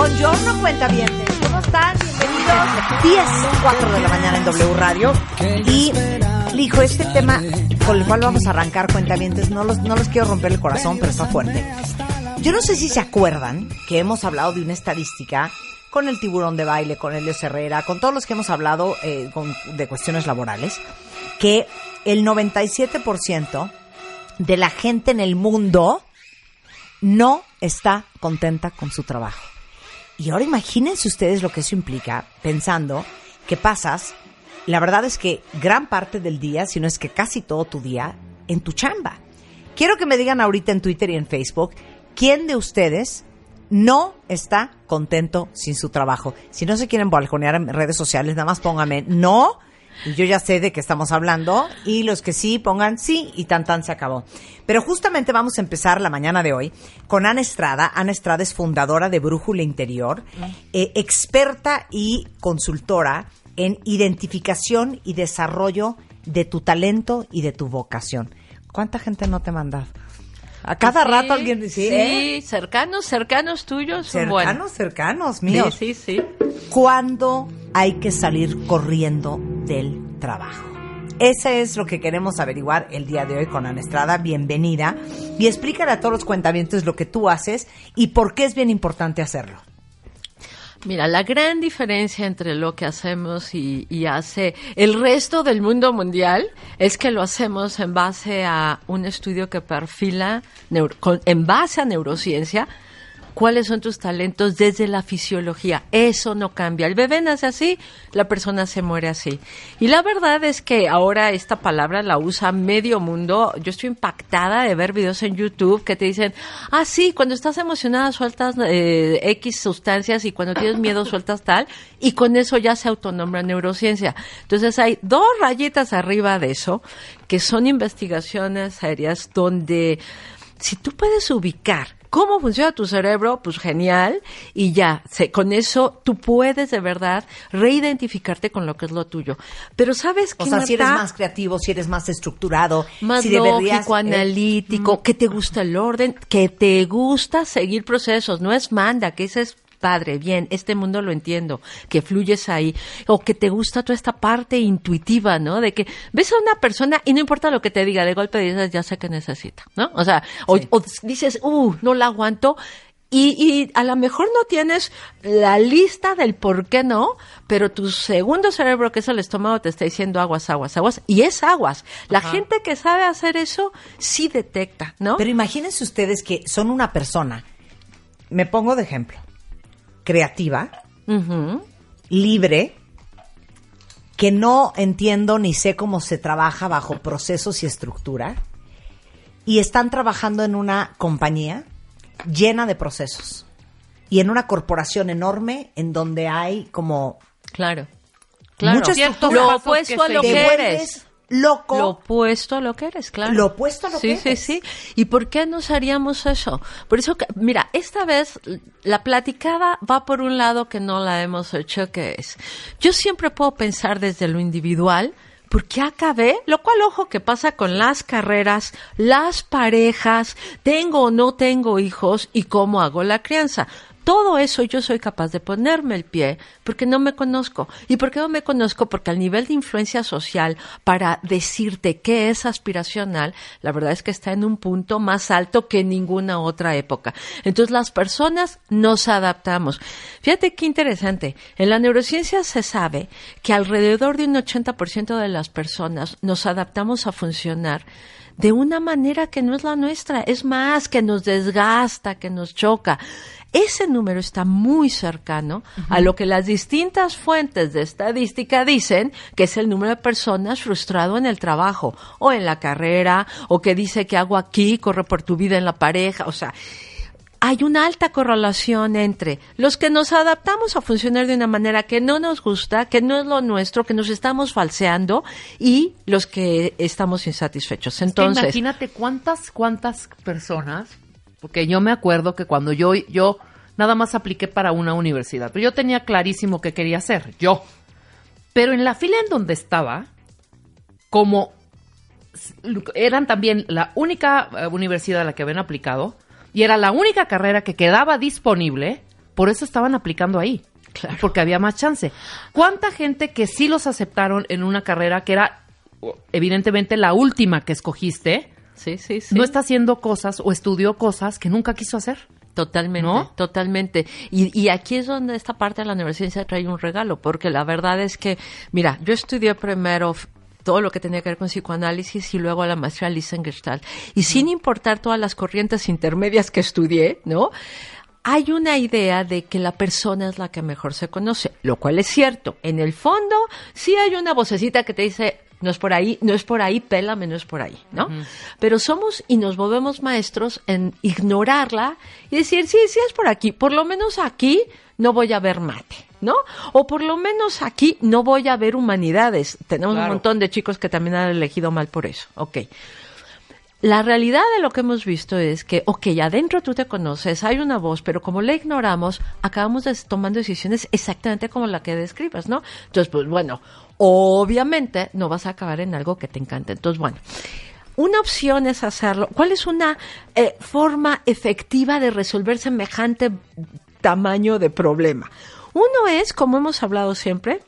Buongiorno, cuenta bien. ¿Cómo están? Bienvenidos. 10, 4 de la mañana en W Radio. Y, hijo, este tema con el cual vamos a arrancar cuentavientes, no los, no los quiero romper el corazón, pero está fuerte. Yo no sé si se acuerdan que hemos hablado de una estadística con el tiburón de baile, con Helios Herrera, con todos los que hemos hablado eh, con- de cuestiones laborales, que el 97% de la gente en el mundo no está contenta con su trabajo. Y ahora imagínense ustedes lo que eso implica, pensando que pasas, la verdad es que gran parte del día, si no es que casi todo tu día, en tu chamba. Quiero que me digan ahorita en Twitter y en Facebook, ¿quién de ustedes no está contento sin su trabajo? Si no se quieren balconear en redes sociales, nada más pónganme no. Y yo ya sé de qué estamos hablando. Y los que sí, pongan sí y tan tan se acabó. Pero justamente vamos a empezar la mañana de hoy con Ana Estrada. Ana Estrada es fundadora de Brújula Interior, eh, experta y consultora en identificación y desarrollo de tu talento y de tu vocación. ¿Cuánta gente no te manda? A cada Sí, rato alguien dice, Sí, ¿eh? cercanos, cercanos tuyos. cercanos, cercanos, míos. Sí, sí, sí. ¿Cuándo hay que salir corriendo del trabajo? Ese es lo que queremos averiguar el día de hoy con Ana Estrada. Bienvenida. Y explícale a todos los cuentavientes lo que tú haces y por qué es bien importante hacerlo. Mira, la gran diferencia entre lo que hacemos y, hace el resto del mundo mundial es que lo hacemos en base a un estudio que perfila, en base a neurociencia, cuáles son tus talentos desde la fisiología. Eso no cambia. El bebé nace así, la persona se muere así. Y la verdad es que ahora esta palabra la usa medio mundo. Yo estoy impactada de ver videos en YouTube que te dicen, ah, sí, cuando estás emocionada sueltas eh, X sustancias y cuando tienes miedo sueltas tal, y con eso ya se autonombra neurociencia. Entonces hay dos rayitas arriba de eso, que son investigaciones serias donde si tú puedes ubicar cómo funciona tu cerebro, pues genial, y ya, se- con eso tú puedes de verdad reidentificarte con lo que es lo tuyo. Pero sabes que O sea, si eres más creativo, si eres más estructurado, más si deberías, lógico, eh, analítico, que te gusta el orden, que te gusta seguir procesos, no es manda, que ese es padre, bien, este mundo lo entiendo, que fluyes ahí, o que te gusta toda esta parte intuitiva, ¿no? De que ves a una persona y no importa lo que te diga, de golpe dices, ya sé que necesita, ¿no? O sea, o, o dices, uh, no la aguanto, y, y a lo mejor no tienes la lista del por qué no, pero tu segundo cerebro, que es el estómago, te está diciendo aguas, aguas, aguas, y es aguas. La gente que sabe hacer eso sí detecta, ¿no? Pero imagínense ustedes que son una persona, me pongo de ejemplo, creativa, libre, que no entiendo ni sé cómo se trabaja bajo procesos y estructura, y están trabajando en una compañía llena de procesos y en una corporación enorme en donde hay como Claro. Claro. Muchos Ciertos lo pasos opuesto que a lo que eres. Loco. Lo opuesto a lo que eres, claro. Lo opuesto a lo sí, que Sí, eres. sí, ¿Y por qué nos haríamos eso? Por eso, que, mira, esta vez la platicada va por un lado que no la hemos hecho, que es, yo siempre puedo pensar desde lo individual, porque acabé, lo cual, ojo, que pasa con las carreras, las parejas, tengo o no tengo hijos y cómo hago la crianza. Todo eso yo soy capaz de ponerme el pie porque no me conozco. ¿Y por qué no me conozco? Porque al nivel de influencia social para decirte qué es aspiracional, la verdad es que está en un punto más alto que en ninguna otra época. Entonces las personas nos adaptamos. Fíjate qué interesante. En la neurociencia se sabe que alrededor de un 80% de las personas nos adaptamos a funcionar de una manera que no es la nuestra, es más, que nos desgasta, que nos choca. Ese número está muy cercano a lo que las distintas fuentes de estadística dicen que es el número de personas frustrado en el trabajo o en la carrera o que dice que hago aquí, corre por tu vida en la pareja, o sea, hay una alta correlación entre los que nos adaptamos a funcionar de una manera que no nos gusta, que no es lo nuestro, que nos estamos falseando y los que estamos insatisfechos. Entonces, imagínate cuántas, cuántas personas, porque yo me acuerdo que cuando yo, yo nada más apliqué para una universidad, pero yo tenía clarísimo qué quería hacer, yo. Pero en la fila en donde estaba, como eran también la única eh, universidad a la que habían aplicado y era la única carrera que quedaba disponible, por eso estaban aplicando ahí. Porque había más chance. ¿Cuánta gente que sí los aceptaron en una carrera que era evidentemente la última que escogiste, sí, sí, sí. no está haciendo cosas o estudió cosas que nunca quiso hacer? Totalmente, ¿No? totalmente. Y, y aquí es donde esta parte de la universidad trae un regalo, porque la verdad es que, mira, yo estudié primero todo lo que tenía que ver con psicoanálisis y luego la maestría Lisa Gestalt. Y sin importar todas las corrientes intermedias que estudié, ¿no? Hay una idea de que la persona es la que mejor se conoce, lo cual es cierto. En el fondo, sí hay una vocecita que te dice, no es por ahí, no es por ahí, pélame, no es por ahí, ¿no? Pero somos y nos volvemos maestros en ignorarla y decir, sí, sí es por aquí, por lo menos aquí no voy a ver mate, ¿no? O por lo menos aquí no voy a ver humanidades. Tenemos Claro. un montón de chicos que también han elegido mal por eso, ok. La realidad de lo que hemos visto es que, ok, adentro tú te conoces, hay una voz, pero como la ignoramos, acabamos des- tomando decisiones exactamente como la que describas, ¿no? Entonces, pues bueno, obviamente no vas a acabar en algo que te encante. Entonces, bueno, una opción es hacerlo. ¿Cuál es una eh, forma efectiva de resolver semejante tamaño de problema? Uno es, como hemos hablado siempre,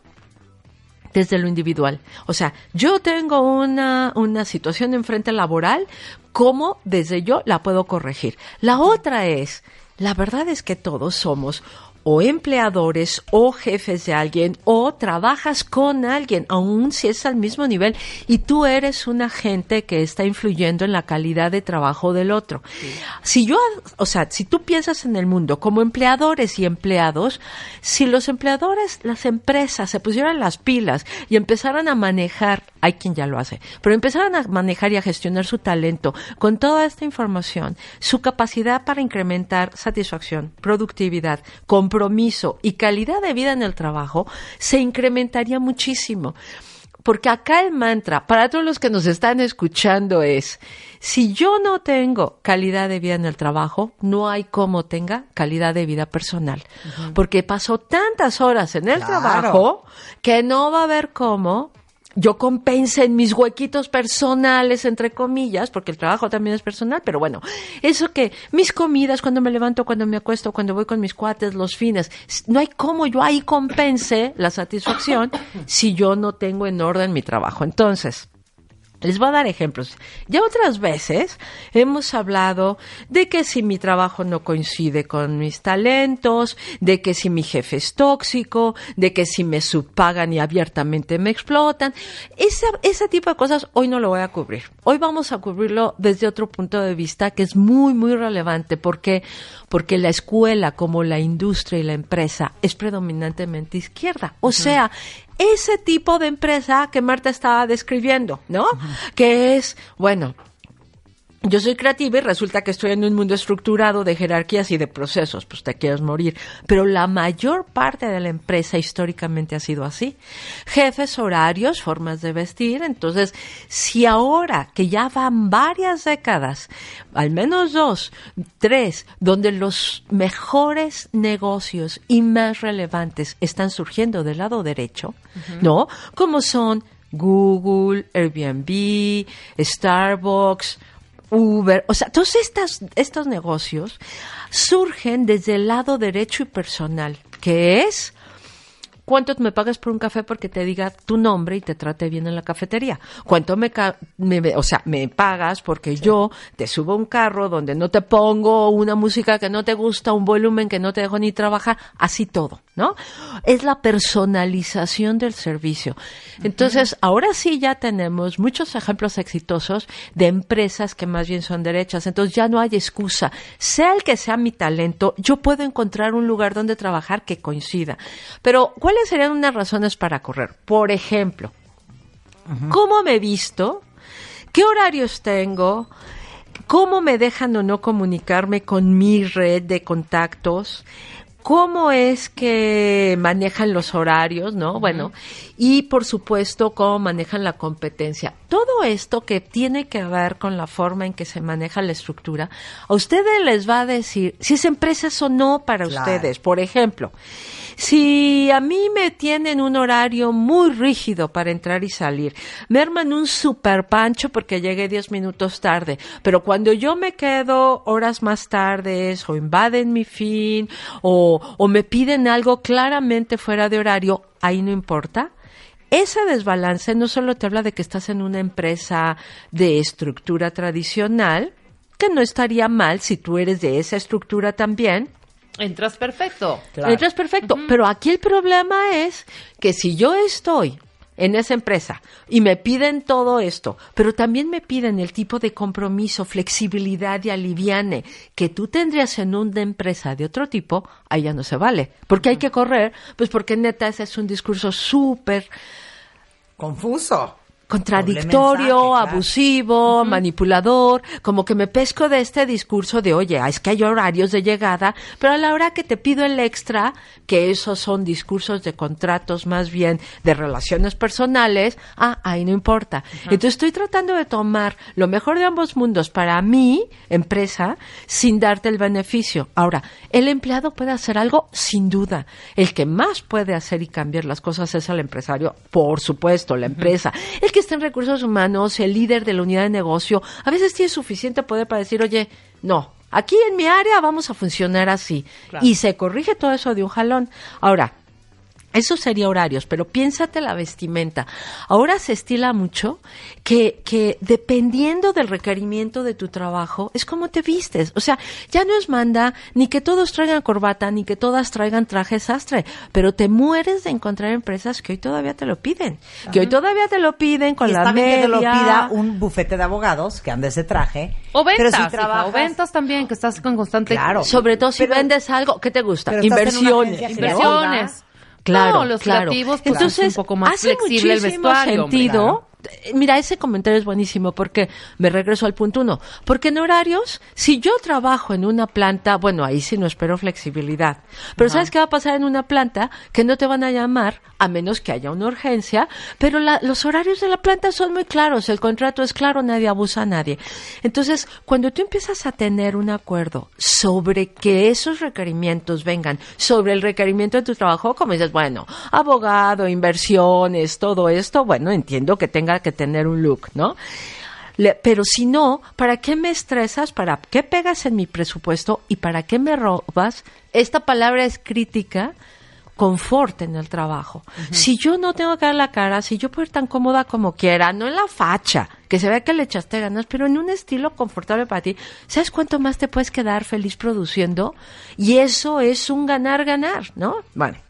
desde lo individual. O sea, yo tengo una, una situación enfrente laboral, ¿cómo desde yo la puedo corregir? La otra es, la verdad es que todos somos o empleadores o jefes de alguien o trabajas con alguien, aun si es al mismo nivel y tú eres un agente que está influyendo en la calidad de trabajo del otro. Si yo, o sea, si tú piensas en el mundo como empleadores y empleados, si los empleadores, las empresas se pusieran las pilas y empezaran a manejar, hay quien ya lo hace, pero empezaran a manejar y a gestionar su talento con toda esta información, su capacidad para incrementar satisfacción, productividad, compromiso y calidad de vida en el trabajo, se incrementaría muchísimo. Porque acá el mantra, para todos los que nos están escuchando, es, si yo no tengo calidad de vida en el trabajo, no hay cómo tenga calidad de vida personal. Porque paso tantas horas en el Claro. trabajo que no va a haber cómo yo compense en mis huequitos personales, entre comillas, porque el trabajo también es personal, pero bueno, eso que mis comidas, cuando me levanto, cuando me acuesto, cuando voy con mis cuates, los fines, no hay cómo yo ahí compense la satisfacción si yo no tengo en orden mi trabajo. Entonces, les voy a dar ejemplos. Ya otras veces hemos hablado de que si mi trabajo no coincide con mis talentos, de que si mi jefe es tóxico, de que si me subpagan y abiertamente me explotan. Ese, ese tipo de cosas hoy no lo voy a cubrir. Hoy vamos a cubrirlo desde otro punto de vista que es muy, muy relevante. ¿Por qué? Porque la escuela, como la industria y la empresa, es predominantemente izquierda. O sea, ese tipo de empresa que Marta estaba describiendo, ¿no? Que es, bueno, yo soy creativa y resulta que estoy en un mundo estructurado de jerarquías y de procesos, pues te quieres morir. Pero la mayor parte de la empresa históricamente ha sido así. Jefes, horarios, formas de vestir. Entonces, si ahora que ya van varias décadas, al menos dos, tres, donde los mejores negocios y más relevantes están surgiendo del lado derecho, ¿no? Como son Google, Airbnb, Starbucks, Uber, o sea, todos estas, estos negocios surgen desde el lado derecho y personal, que es ¿Cuánto me pagas por un café porque te diga tu nombre y te trate bien en la cafetería? ¿Cuánto me, o sea, me pagas porque yo te subo un carro donde no te pongo una música que no te gusta, un volumen que no te dejo ni trabajar? Así todo, ¿no? Es la personalización del servicio. Entonces, ahora sí ya tenemos muchos ejemplos exitosos de empresas que más bien son derechas. Entonces, ya no hay excusa. Sea el que sea mi talento, yo puedo encontrar un lugar donde trabajar que coincida. Pero, ¿cuál ¿cuáles serían unas razones para correr? Por ejemplo, ¿cómo me he visto? ¿Qué horarios tengo? ¿Cómo me dejan o no comunicarme con mi red de contactos? cómo es que manejan los horarios, ¿no? Bueno, y por supuesto cómo manejan la competencia. Todo esto que tiene que ver con la forma en que se maneja la estructura, a ustedes les va a decir si es empresas o no para ustedes. Por ejemplo, si a mí me tienen un horario muy rígido para entrar y salir, me arman un super pancho porque llegué 10 minutos tarde, pero cuando yo me quedo horas más tardes o invaden mi fin o, o me piden algo claramente fuera de horario, ahí no importa. Ese desbalance no solo te habla de que estás en una empresa de estructura tradicional, que no estaría mal si tú eres de esa estructura también, Entras perfecto. Entras perfecto. Pero aquí el problema es que si yo estoy en esa empresa y me piden todo esto, pero también me piden el tipo de compromiso, flexibilidad y aliviane que tú tendrías en una empresa de otro tipo, ahí ya no se vale. Porque hay que correr, pues porque neta ese es un discurso súper confuso contradictorio, abusivo, manipulador, como que me pesco de este discurso de, oye, es que hay horarios de llegada, pero a la hora que te pido el extra, que esos son discursos de contratos más bien de relaciones personales, ah, ahí no importa. Entonces estoy tratando de tomar lo mejor de ambos mundos para mi empresa sin darte el beneficio. Ahora, el empleado puede hacer algo sin duda. El que más puede hacer y cambiar las cosas es el empresario, por supuesto, la empresa. El que está en recursos humanos, el líder de la unidad de negocio, a veces tiene suficiente poder para decir, oye, no, aquí en mi área vamos a funcionar así. Y se corrige todo eso de un jalón. Ahora, eso sería horarios, pero piénsate la vestimenta. Ahora se estila mucho que, que dependiendo del requerimiento de tu trabajo, es como te vistes. O sea, ya no es manda ni que todos traigan corbata, ni que todas traigan traje sastre, pero te mueres de encontrar empresas que hoy todavía te lo piden. Que hoy todavía te lo piden con la media. que te lo pida un bufete de abogados que ande ese traje. O ventas, o ventas también, que estás con constante... Claro. Sobre todo si vendes algo, ¿qué te gusta? Inversiones. Inversiones. Claro, los claro. creativos, pues, Entonces, es un poco más flexible el vestuario. sentido mira, ese comentario es buenísimo porque me regreso al punto uno. Porque en horarios, si yo trabajo en una planta, bueno, ahí sí no espero flexibilidad. Pero ¿sabes qué va a pasar en una planta? Que no te van a llamar a menos que haya una urgencia, pero los horarios de la planta son muy claros, el contrato es claro, nadie abusa a nadie. Entonces, cuando tú empiezas a tener un acuerdo sobre que esos requerimientos vengan sobre el requerimiento de tu trabajo, como dices, bueno, abogado, inversiones, todo esto, bueno, entiendo que tenga que tener un look, ¿no? pero si no, ¿para qué me estresas? ¿Para qué pegas en mi presupuesto? ¿Y para qué me robas? Esta palabra es crítica, confort en el trabajo. Si yo no tengo que dar la cara, si yo puedo ir tan cómoda como quiera, no en la facha, que se vea que le echaste ganas, pero en un estilo confortable para ti, ¿sabes cuánto más te puedes quedar feliz produciendo? Y eso es un ganar-ganar, ¿no? Vale.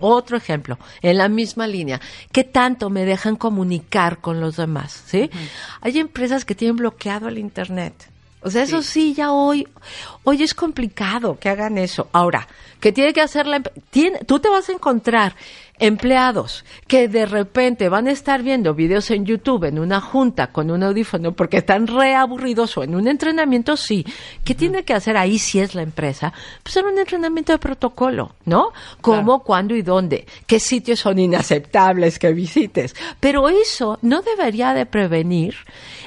Otro ejemplo, en la misma línea, ¿qué tanto me dejan comunicar con los demás? ¿sí? Hay empresas que tienen bloqueado el Internet. O sea, eso sí, ya hoy, hoy es complicado que hagan eso. Ahora, ¿qué tiene que hacer la empresa? Tú te vas a encontrar empleados que de repente van a estar viendo videos en YouTube en una junta con un audífono porque están reaburridos o en un entrenamiento, sí. ¿Qué tiene que hacer ahí si es la empresa? Pues hacer un entrenamiento de protocolo, ¿no? Cómo, cuándo y dónde. ¿Qué sitios son inaceptables que visites? Pero eso no debería de prevenir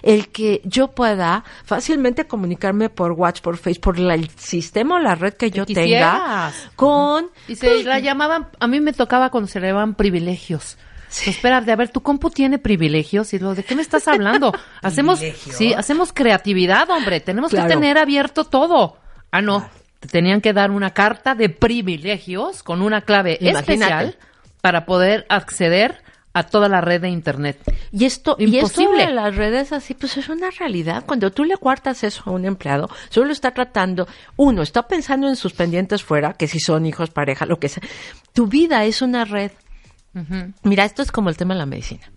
el que yo pueda fácilmente comunicarme por WhatsApp, por Facebook, por la- el sistema o la red que yo tenga con... Y se pues, la llamaban, a mí me tocaba cuando llamaban privilegios. Sí. Esperar de, a ver, tu compu tiene privilegios y lo de qué me estás hablando. hacemos, sí, hacemos creatividad, hombre. Tenemos Claro. que tener abierto todo. Ah, no. Te tenían que dar una carta de privilegios con una clave Imagínate. especial para poder acceder a toda la red de internet. Y esto, y esto Imposible. de las redes así, pues es una realidad. Cuando tú le cuartas eso a un empleado, solo está tratando, uno, está pensando en sus pendientes fuera, que si son hijos, pareja, lo que sea. Tu vida es una red. Mira, esto es como el tema de la medicina.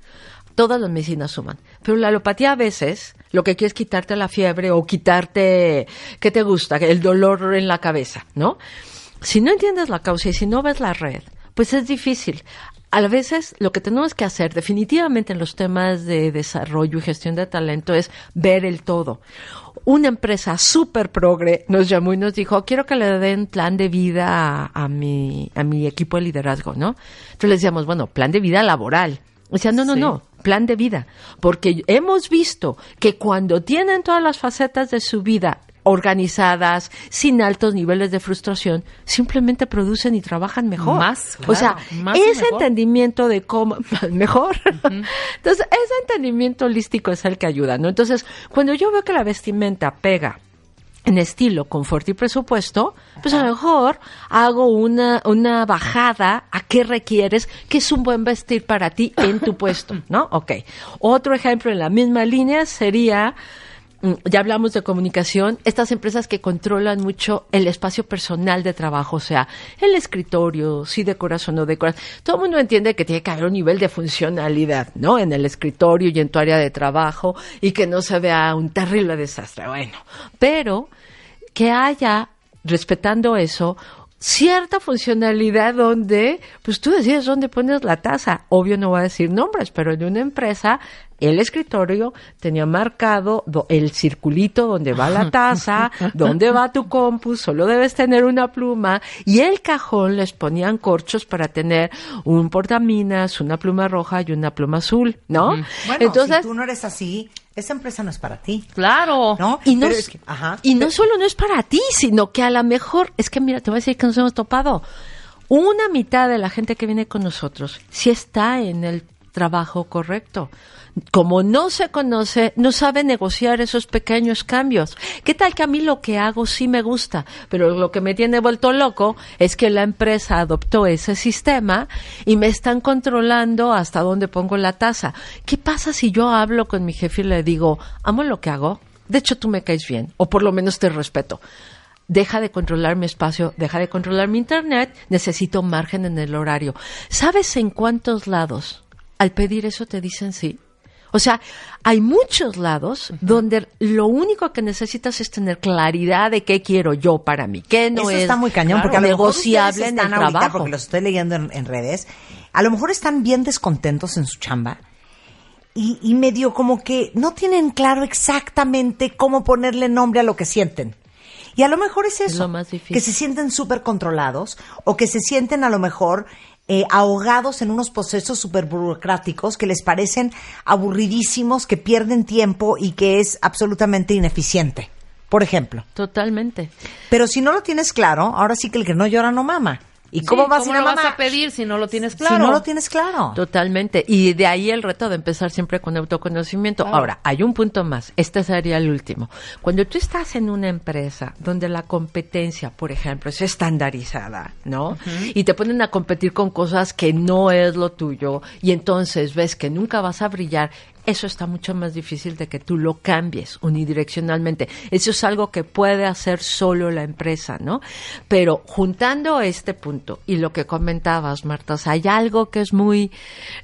Todas las medicinas suman. Pero la alopatía a veces lo que quiere es quitarte la fiebre o quitarte, ¿qué te gusta? El dolor en la cabeza, ¿no? Si no entiendes la causa y si no ves la red, pues es difícil. A veces lo que tenemos que hacer definitivamente en los temas de desarrollo y gestión de talento es ver el todo. Una empresa súper progre nos llamó y nos dijo, quiero que le den plan de vida a, a mi, a mi equipo de liderazgo, ¿no? Entonces le decíamos, bueno, plan de vida laboral. O sea, no, no, Sí. no, plan de vida. Porque hemos visto que cuando tienen todas las facetas de su vida organizadas, sin altos niveles de frustración, simplemente producen y trabajan mejor. Más, o sea, claro, más y ese mejor. entendimiento de cómo, mejor. Entonces, ese entendimiento holístico es el que ayuda, ¿no? Entonces, cuando yo veo que la vestimenta pega en estilo, confort y presupuesto, pues a lo mejor hago una, una bajada a qué requieres, que es un buen vestir para ti en tu puesto, ¿no? Ok. Otro ejemplo en la misma línea sería, ya hablamos de comunicación, estas empresas que controlan mucho el espacio personal de trabajo, o sea, el escritorio, si decoras o no decoras. Todo el mundo entiende que tiene que haber un nivel de funcionalidad, ¿no? En el escritorio y en tu área de trabajo y que no se vea un terrible desastre. Bueno, pero que haya, respetando eso, cierta funcionalidad donde, pues tú decides dónde pones la taza. Obvio no voy a decir nombres, pero en una empresa, el escritorio tenía marcado do- el circulito donde va la taza, donde va tu compu, solo debes tener una pluma, y el cajón les ponían corchos para tener un portaminas, una pluma roja y una pluma azul, ¿no? Bueno, Entonces, si tú no eres así, esa empresa no es para ti. Claro. ¿No? y no, es que- ajá. y no solo no es para ti, sino que a lo mejor, es que mira, te voy a decir que nos hemos topado. Una mitad de la gente que viene con nosotros sí está en el trabajo correcto. Como no se conoce, no sabe negociar esos pequeños cambios. ¿Qué tal que a mí lo que hago sí me gusta? Pero lo que me tiene vuelto loco es que la empresa adoptó ese sistema y me están controlando hasta dónde pongo la tasa. ¿Qué pasa si yo hablo con mi jefe y le digo, amo lo que hago? De hecho, tú me caes bien, o por lo menos te respeto deja de controlar mi espacio, deja de controlar mi internet, necesito margen en el horario. ¿Sabes en cuántos lados al pedir eso te dicen sí? O sea, hay muchos lados donde lo único que necesitas es tener claridad de qué quiero yo para mí, qué no Eso es está muy cañón, claro, porque a lo mejor negociable ustedes en el están ahorita, trabajo. porque los estoy leyendo en, en redes, a lo mejor están bien descontentos en su chamba y, y medio como que no tienen claro exactamente cómo ponerle nombre a lo que sienten. Y a lo mejor es eso, lo más difícil. que se sienten súper controlados o que se sienten a lo mejor eh, ahogados en unos procesos súper burocráticos que les parecen aburridísimos, que pierden tiempo y que es absolutamente ineficiente, por ejemplo. Totalmente. Pero si no lo tienes claro, ahora sí que el que no llora no mama. ¿Y Sí, cómo vas a ir a lo vas a pedir si no lo tienes claro? Si no lo tienes claro. Totalmente. Y de ahí el reto de empezar siempre con autoconocimiento. Ahora, hay un punto más. Este sería el último. Cuando tú estás en una empresa donde la competencia, por ejemplo, es estandarizada, ¿no? Y te ponen a competir con cosas que no es lo tuyo y entonces ves que nunca vas a brillar, eso está mucho más difícil de que tú lo cambies unidireccionalmente. Eso es algo que puede hacer solo la empresa, ¿no? Pero juntando este punto y lo que comentabas, Marta, hay algo que es muy,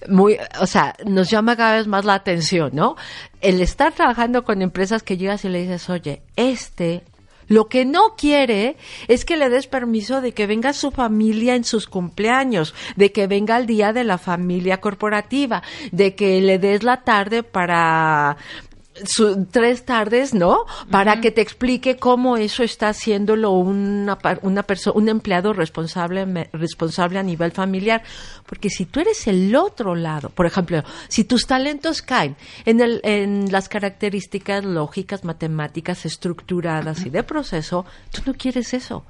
muy, o sea, nos llama cada vez más la atención, ¿no? El estar trabajando con empresas que llegas y le dices, oye, este Lo que no quiere es que le des permiso de que venga su familia en sus cumpleaños, de que venga el día de la familia corporativa, de que le des la tarde para su- tres tardes, ¿no? Para que te explique cómo eso está haciéndolo una, una persona, un empleado responsable, me- responsable a nivel familiar. Porque si tú eres el otro lado, por ejemplo, si tus talentos caen en, el, en las características lógicas, matemáticas, estructuradas y de proceso, tú no quieres eso.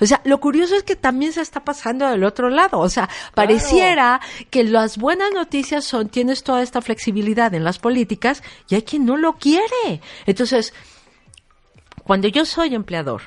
O sea, lo curioso es que también se está pasando del otro lado. O sea, pareciera que las buenas noticias son, tienes toda esta flexibilidad en las políticas y hay quien no lo quiere. Entonces, cuando yo soy empleador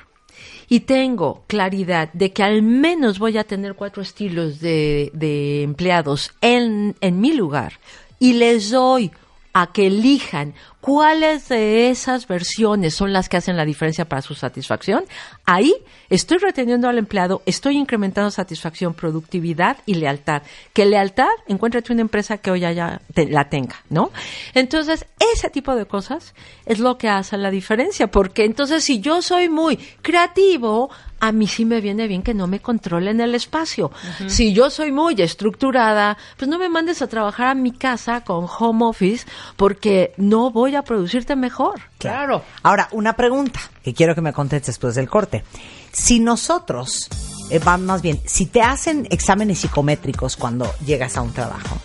y tengo claridad de que al menos voy a tener cuatro estilos de, de empleados en, en mi lugar y les doy a que elijan cuáles de esas versiones son las que hacen la diferencia para su satisfacción, ahí estoy reteniendo al empleado, estoy incrementando satisfacción, productividad y lealtad. Que lealtad, encuéntrate una empresa que hoy ya la tenga, ¿no? Entonces, ese tipo de cosas es lo que hace la diferencia, porque entonces si yo soy muy creativo, a mí sí me viene bien que no me controlen el espacio. Si yo soy muy estructurada, pues no me mandes a trabajar a mi casa con home office porque no voy a producirte mejor. Claro. Ahora, una pregunta que quiero que me contestes después del corte. Si nosotros, eh, va- más bien, si te hacen exámenes psicométricos cuando llegas a un trabajo,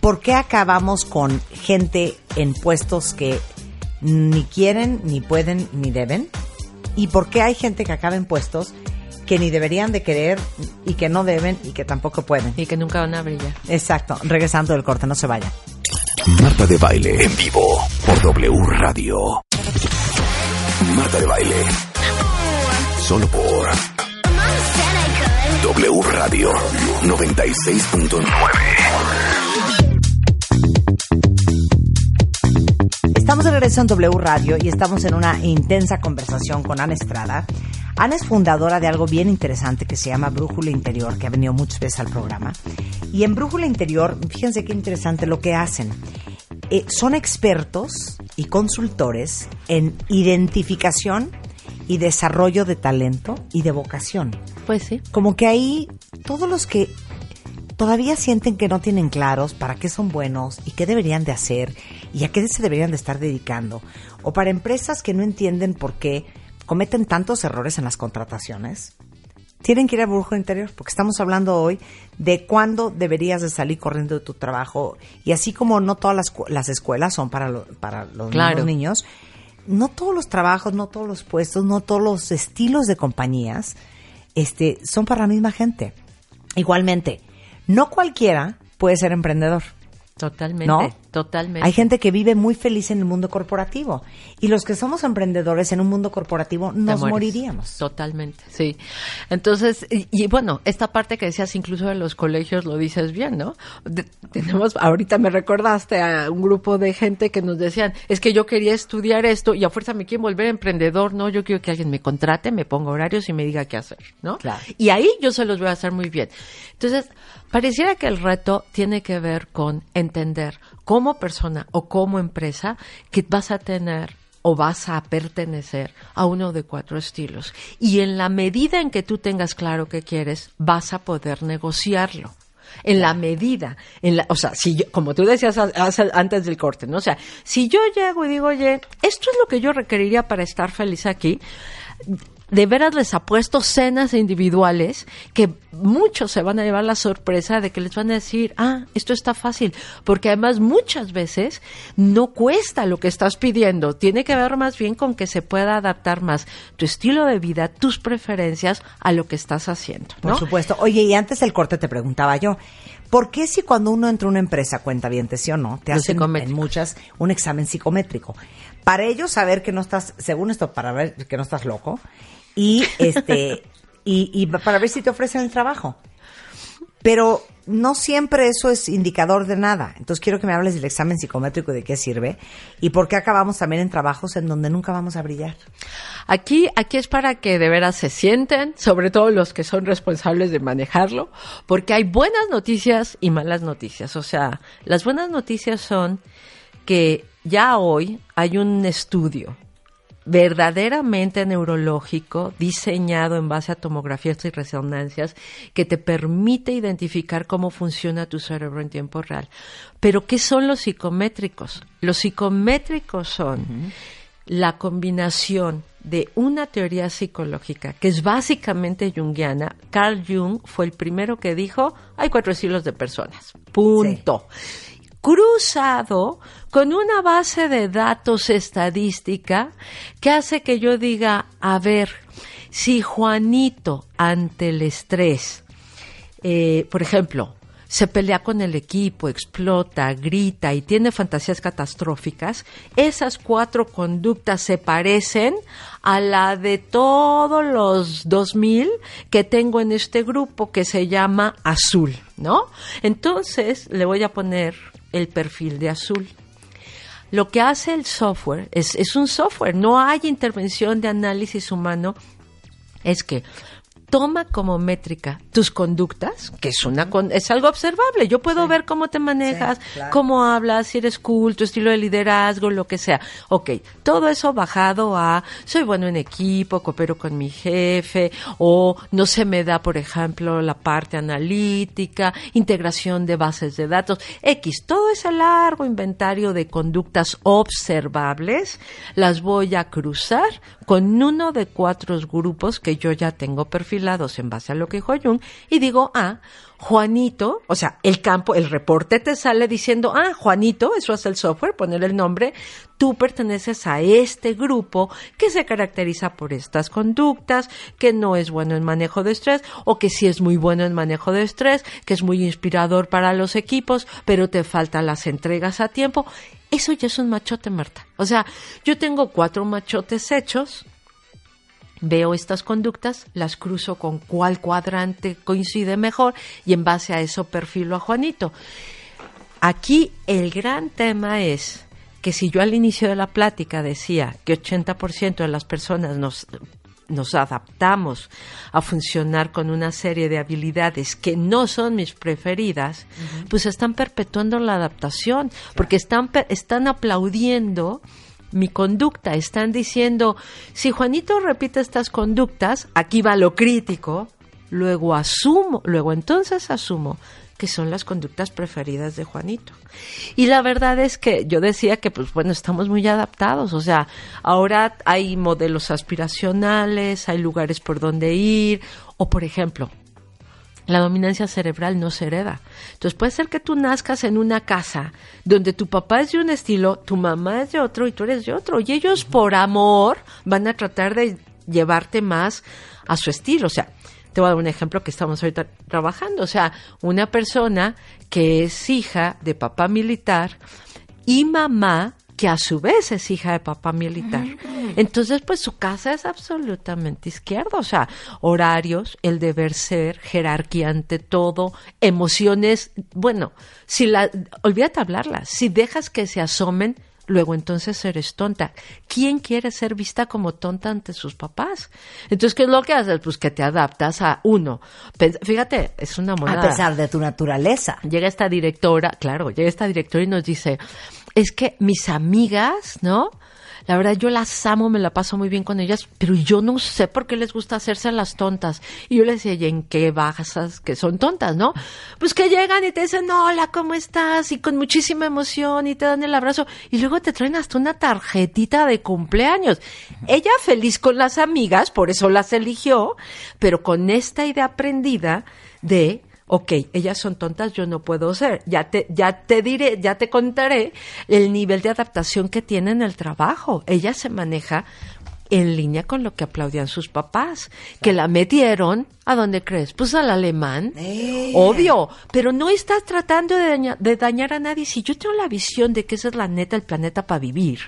¿por qué acabamos con gente en puestos que ni quieren, ni pueden, ni deben? ¿Y por qué hay gente que acaba en puestos que ni deberían de querer y que no deben y que tampoco pueden? Y que nunca van a brillar. Exacto. Regresando del corte, no se vayan. Marta de Baile en vivo por W Radio. Marta de Baile. Solo por W Radio 96.9. Estamos de regreso en W Radio y estamos en una intensa conversación con Ana Estrada. Ana es fundadora de algo bien interesante que se llama Brújula Interior, que ha venido muchas veces al programa. Y en Brújula Interior, fíjense qué interesante lo que hacen. Eh, son expertos y consultores en identificación y desarrollo de talento y de vocación. Pues sí. Como que ahí todos los que todavía sienten que no tienen claros para qué son buenos y qué deberían de hacer y a qué se deberían de estar dedicando, o para empresas que no entienden por qué cometen tantos errores en las contrataciones, tienen que ir al brujo interior, porque estamos hablando hoy de cuándo deberías de salir corriendo de tu trabajo y así como no todas las, las escuelas son para, lo- para los Claro. niños, no todos los trabajos, no todos los puestos, no todos los estilos de compañías este, son para la misma gente. Igualmente, no cualquiera puede ser emprendedor. Totalmente. ¿No? Totalmente. Hay gente que vive muy feliz en el mundo corporativo. Y los que somos emprendedores en un mundo corporativo nos moriríamos. Totalmente, sí. Entonces, y, y bueno, esta parte que decías incluso de los colegios lo dices bien, ¿no? De- tenemos, ahorita me recordaste a un grupo de gente que nos decían, es que yo quería estudiar esto y a fuerza me quieren volver emprendedor, ¿no? Yo quiero que alguien me contrate, me ponga horarios y me diga qué hacer, ¿no? Claro. Y ahí yo se los voy a hacer muy bien. Entonces, pareciera que el reto tiene que ver con entender como persona o como empresa que vas a tener o vas a pertenecer a uno de cuatro estilos. Y en la medida en que tú tengas claro qué quieres, vas a poder negociarlo. En la medida, en la, o sea, si yo, como tú decías hace- antes del corte, ¿no? O sea, si yo llego y digo, oye, esto es lo que yo requeriría para estar feliz aquí, de veras les apuesto cenas individuales que muchos se van a llevar la sorpresa de que les van a decir, ah, esto está fácil, porque además muchas veces no cuesta lo que estás pidiendo, tiene que ver más bien con que se pueda adaptar más tu estilo de vida, tus preferencias a lo que estás haciendo, Por supuesto. Oye, y antes del corte te preguntaba yo, ¿por qué si cuando uno entra a una empresa, cuenta bien, sí o no, te hacen en muchas un examen psicométrico? Para ellos saber que no estás, según esto, para ver que no estás loco, y este, y, para ver si te ofrecen el trabajo. Pero no siempre eso es indicador de nada. Entonces quiero que me hables del examen psicométrico de qué sirve y por qué acabamos también en trabajos en donde nunca vamos a brillar. Aquí, aquí es para que de veras se sienten, sobre todo los que son responsables de manejarlo, porque hay buenas noticias y malas noticias. O sea, las buenas noticias son que ya hoy hay un estudio verdaderamente neurológico, diseñado en base a tomografías y resonancias, que te permite identificar cómo funciona tu cerebro en tiempo real. Pero, ¿qué son los psicométricos? Los psicométricos son la combinación de una teoría psicológica que es básicamente junguiana. Carl Jung fue el primero que dijo, hay cuatro estilos de personas. Punto. Cruzado con una base de datos estadística que hace que yo diga, a ver, si Juanito ante el estrés, eh, por ejemplo, se pelea con el equipo, explota, grita y tiene fantasías catastróficas, esas cuatro conductas se parecen a la de todos los 2000 que tengo en este grupo que se llama azul, ¿no? Entonces le voy a poner el perfil de azul. Lo que hace el software es, un software, no hay intervención de análisis humano, es que toma como métrica tus conductas, que es una es algo observable. Yo puedo ver cómo te manejas, cómo hablas, si eres cool, tu estilo de liderazgo, lo que sea. Ok, todo eso bajado a soy bueno en equipo, coopero con mi jefe, o no se me da, por ejemplo, la parte analítica, integración de bases de datos, X, todo ese largo inventario de conductas observables, las voy a cruzar con uno de cuatro grupos que yo ya tengo perfilados en base a lo que dijo Jung y digo, ah, Juanito, o sea, el campo, el reporte te sale diciendo, ah, Juanito, eso es el software, poner el nombre, tú perteneces a este grupo que se caracteriza por estas conductas, que no es bueno en manejo de estrés, o que sí es muy bueno en manejo de estrés, que es muy inspirador para los equipos, pero te faltan las entregas a tiempo. Eso ya es un machote, Marta. O sea, yo tengo cuatro machotes hechos, veo estas conductas, las cruzo con cuál cuadrante coincide mejor y en base a eso perfilo a Juanito. Aquí el gran tema es que si yo al inicio de la plática decía que 80% de las personas nos nos adaptamos a funcionar con una serie de habilidades que no son mis preferidas, pues están perpetuando la adaptación, porque están, están aplaudiendo mi conducta, están diciendo, si Juanito repite estas conductas, aquí va lo crítico, luego asumo, luego entonces asumo que son las conductas preferidas de Juanito. Y la verdad es que yo decía que, pues bueno, estamos muy adaptados, o sea, ahora hay modelos aspiracionales, hay lugares por donde ir, o por ejemplo, la dominancia cerebral no se hereda. Entonces puede ser que tú nazcas en una casa donde tu papá es de un estilo, tu mamá es de otro y tú eres de otro. Y ellos por amor van a tratar de llevarte más a su estilo. O sea, te voy a dar un ejemplo que estamos ahorita trabajando. O sea, una persona que es hija de papá militar y mamá que a su vez es hija de papá militar. Entonces, pues su casa es absolutamente izquierda, o sea, horarios, el deber ser, jerarquía ante todo, emociones, bueno, si la, olvídate hablarlas, si dejas que se asomen, luego entonces eres tonta. ¿Quién quiere ser vista como tonta ante sus papás? Entonces, ¿qué es lo que haces? Pues que te adaptas a uno. Fíjate, es una moneda. A pesar de tu naturaleza. Llega esta directora, claro, llega esta directora y nos dice, es que mis amigas, ¿no? La verdad, yo las amo, me la paso muy bien con ellas, pero yo no sé por qué les gusta hacerse las tontas. Y yo les decía, ¿y en qué bajas que son tontas, no? Pues que llegan y te dicen, hola, ¿cómo estás? Y con muchísima emoción y te dan el abrazo. Y luego te traen hasta una tarjetita de cumpleaños. Ella feliz con las amigas, por eso las eligió, pero con esta idea aprendida de ok, ellas son tontas, yo no puedo ser. Ya te, ya te diré, ya te contaré el nivel de adaptación que tiene en el trabajo. Ella se maneja en línea con lo que aplaudían sus papás, que la metieron, ¿a dónde crees? Pues al alemán, eh. obvio, pero no estás tratando de, de dañar a nadie. Si yo tengo la visión de que esa es la neta, el planeta para vivir,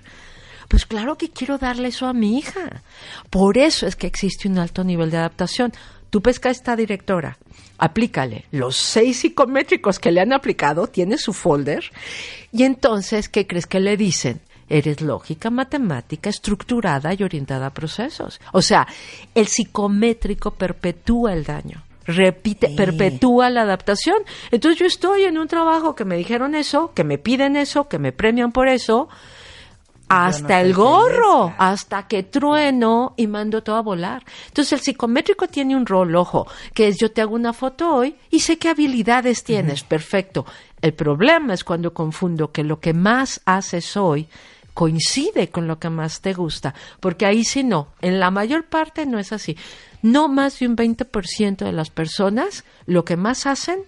pues claro que quiero darle eso a mi hija. Por eso es que existe un alto nivel de adaptación. Tú pesca esta directora, aplícale los seis psicométricos que le han aplicado, tiene su folder, y entonces, ¿qué crees que le dicen? Eres lógica, matemática, estructurada y orientada a procesos. O sea, el psicométrico perpetúa el daño repite, perpetúa la adaptación. Entonces yo estoy en un trabajo que me dijeron eso, que me piden eso, que me premian por eso, hasta el gorro, hasta que trueno y mando todo a volar. Entonces el psicométrico tiene un rol, ojo, que es yo te hago una foto hoy y sé qué habilidades tienes, perfecto. El problema es cuando confundo que lo que más haces hoy coincide con lo que más te gusta, porque ahí sí no, en la mayor parte no es así. No más de un 20% de las personas lo que más hacen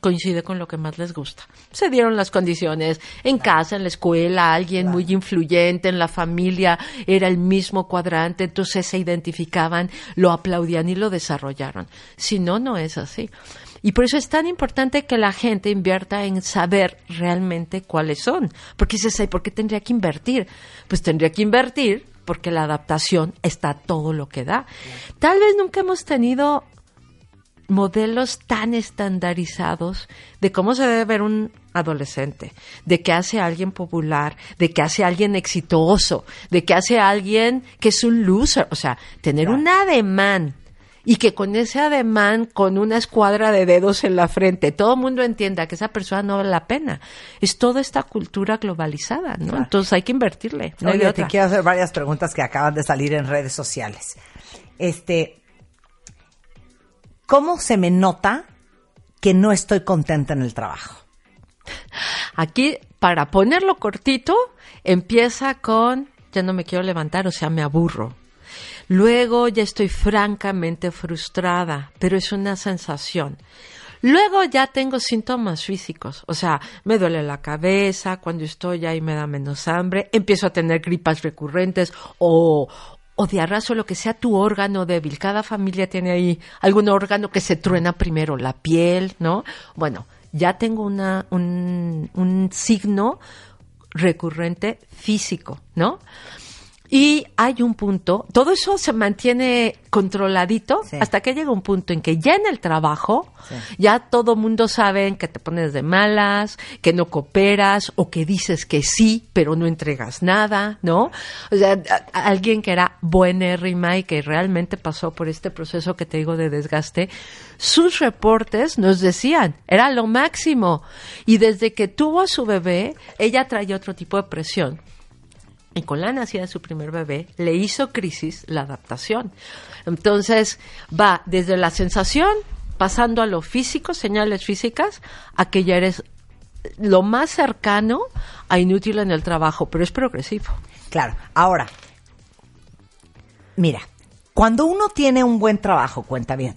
coincide con lo que más les gusta. Se dieron las condiciones en casa, en la escuela, alguien muy influyente en la familia era el mismo cuadrante, entonces se identificaban, lo aplaudían y lo desarrollaron. Si no, no es así. Y por eso es tan importante que la gente invierta en saber realmente cuáles son. Porque dices, ¿por qué tendría que invertir? Pues tendría que invertir porque la adaptación está todo lo que da. Tal vez nunca hemos tenido modelos tan estandarizados de cómo se debe ver un adolescente, de qué hace alguien popular, de qué hace alguien exitoso, de qué hace alguien que es un loser, o sea, tener un ademán y que con ese ademán, con una escuadra de dedos en la frente, todo el mundo entienda que esa persona no vale la pena. Es toda esta cultura globalizada, ¿no? Entonces hay que invertirle. No Oye, te quiero hacer varias preguntas que acaban de salir en redes sociales. Este, ¿cómo se me nota que no estoy contenta en el trabajo? Aquí, para ponerlo cortito, empieza con, ya no me quiero levantar, o sea, me aburro. Luego ya estoy francamente frustrada, pero es una sensación. Luego ya tengo síntomas físicos, o sea, me duele la cabeza, cuando estoy ahí me da menos hambre, empiezo a tener gripas recurrentes o, o diarrea o lo que sea tu órgano débil. Cada familia tiene ahí algún órgano que se truena primero, la piel, ¿no? Bueno, ya tengo una, un, un signo recurrente físico, ¿no? Y hay un punto, todo eso se mantiene controladito hasta que llega un punto en que ya en el trabajo, ya todo mundo sabe que te pones de malas, que no cooperas o que dices que sí, pero no entregas nada, ¿no? O sea, alguien que era buenérrima y que realmente pasó por este proceso que te digo de desgaste, sus reportes nos decían, era lo máximo. Y desde que tuvo a su bebé, ella traía otro tipo de presión y con la nacida de su primer bebé le hizo crisis la adaptación. Entonces va desde la sensación, pasando a lo físico, señales físicas, a que ya eres lo más cercano a inútil en el trabajo, pero es progresivo. Claro, ahora, mira, cuando uno tiene un buen trabajo, cuenta bien,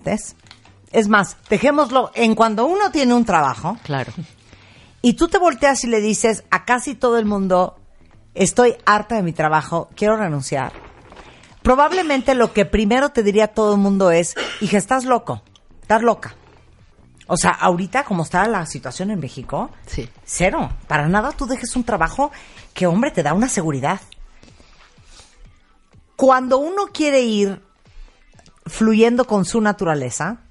es más, dejémoslo en cuando uno tiene un trabajo. Claro. Y tú te volteas y le dices a casi todo el mundo, estoy harta de mi trabajo, quiero renunciar. Probablemente lo que primero te diría todo el mundo es, hija, estás loco, estás loca. O sea, ahorita como está la situación en México, sí. cero. Para nada tú dejes un trabajo que, hombre, te da una seguridad. Cuando uno quiere ir fluyendo con su naturaleza,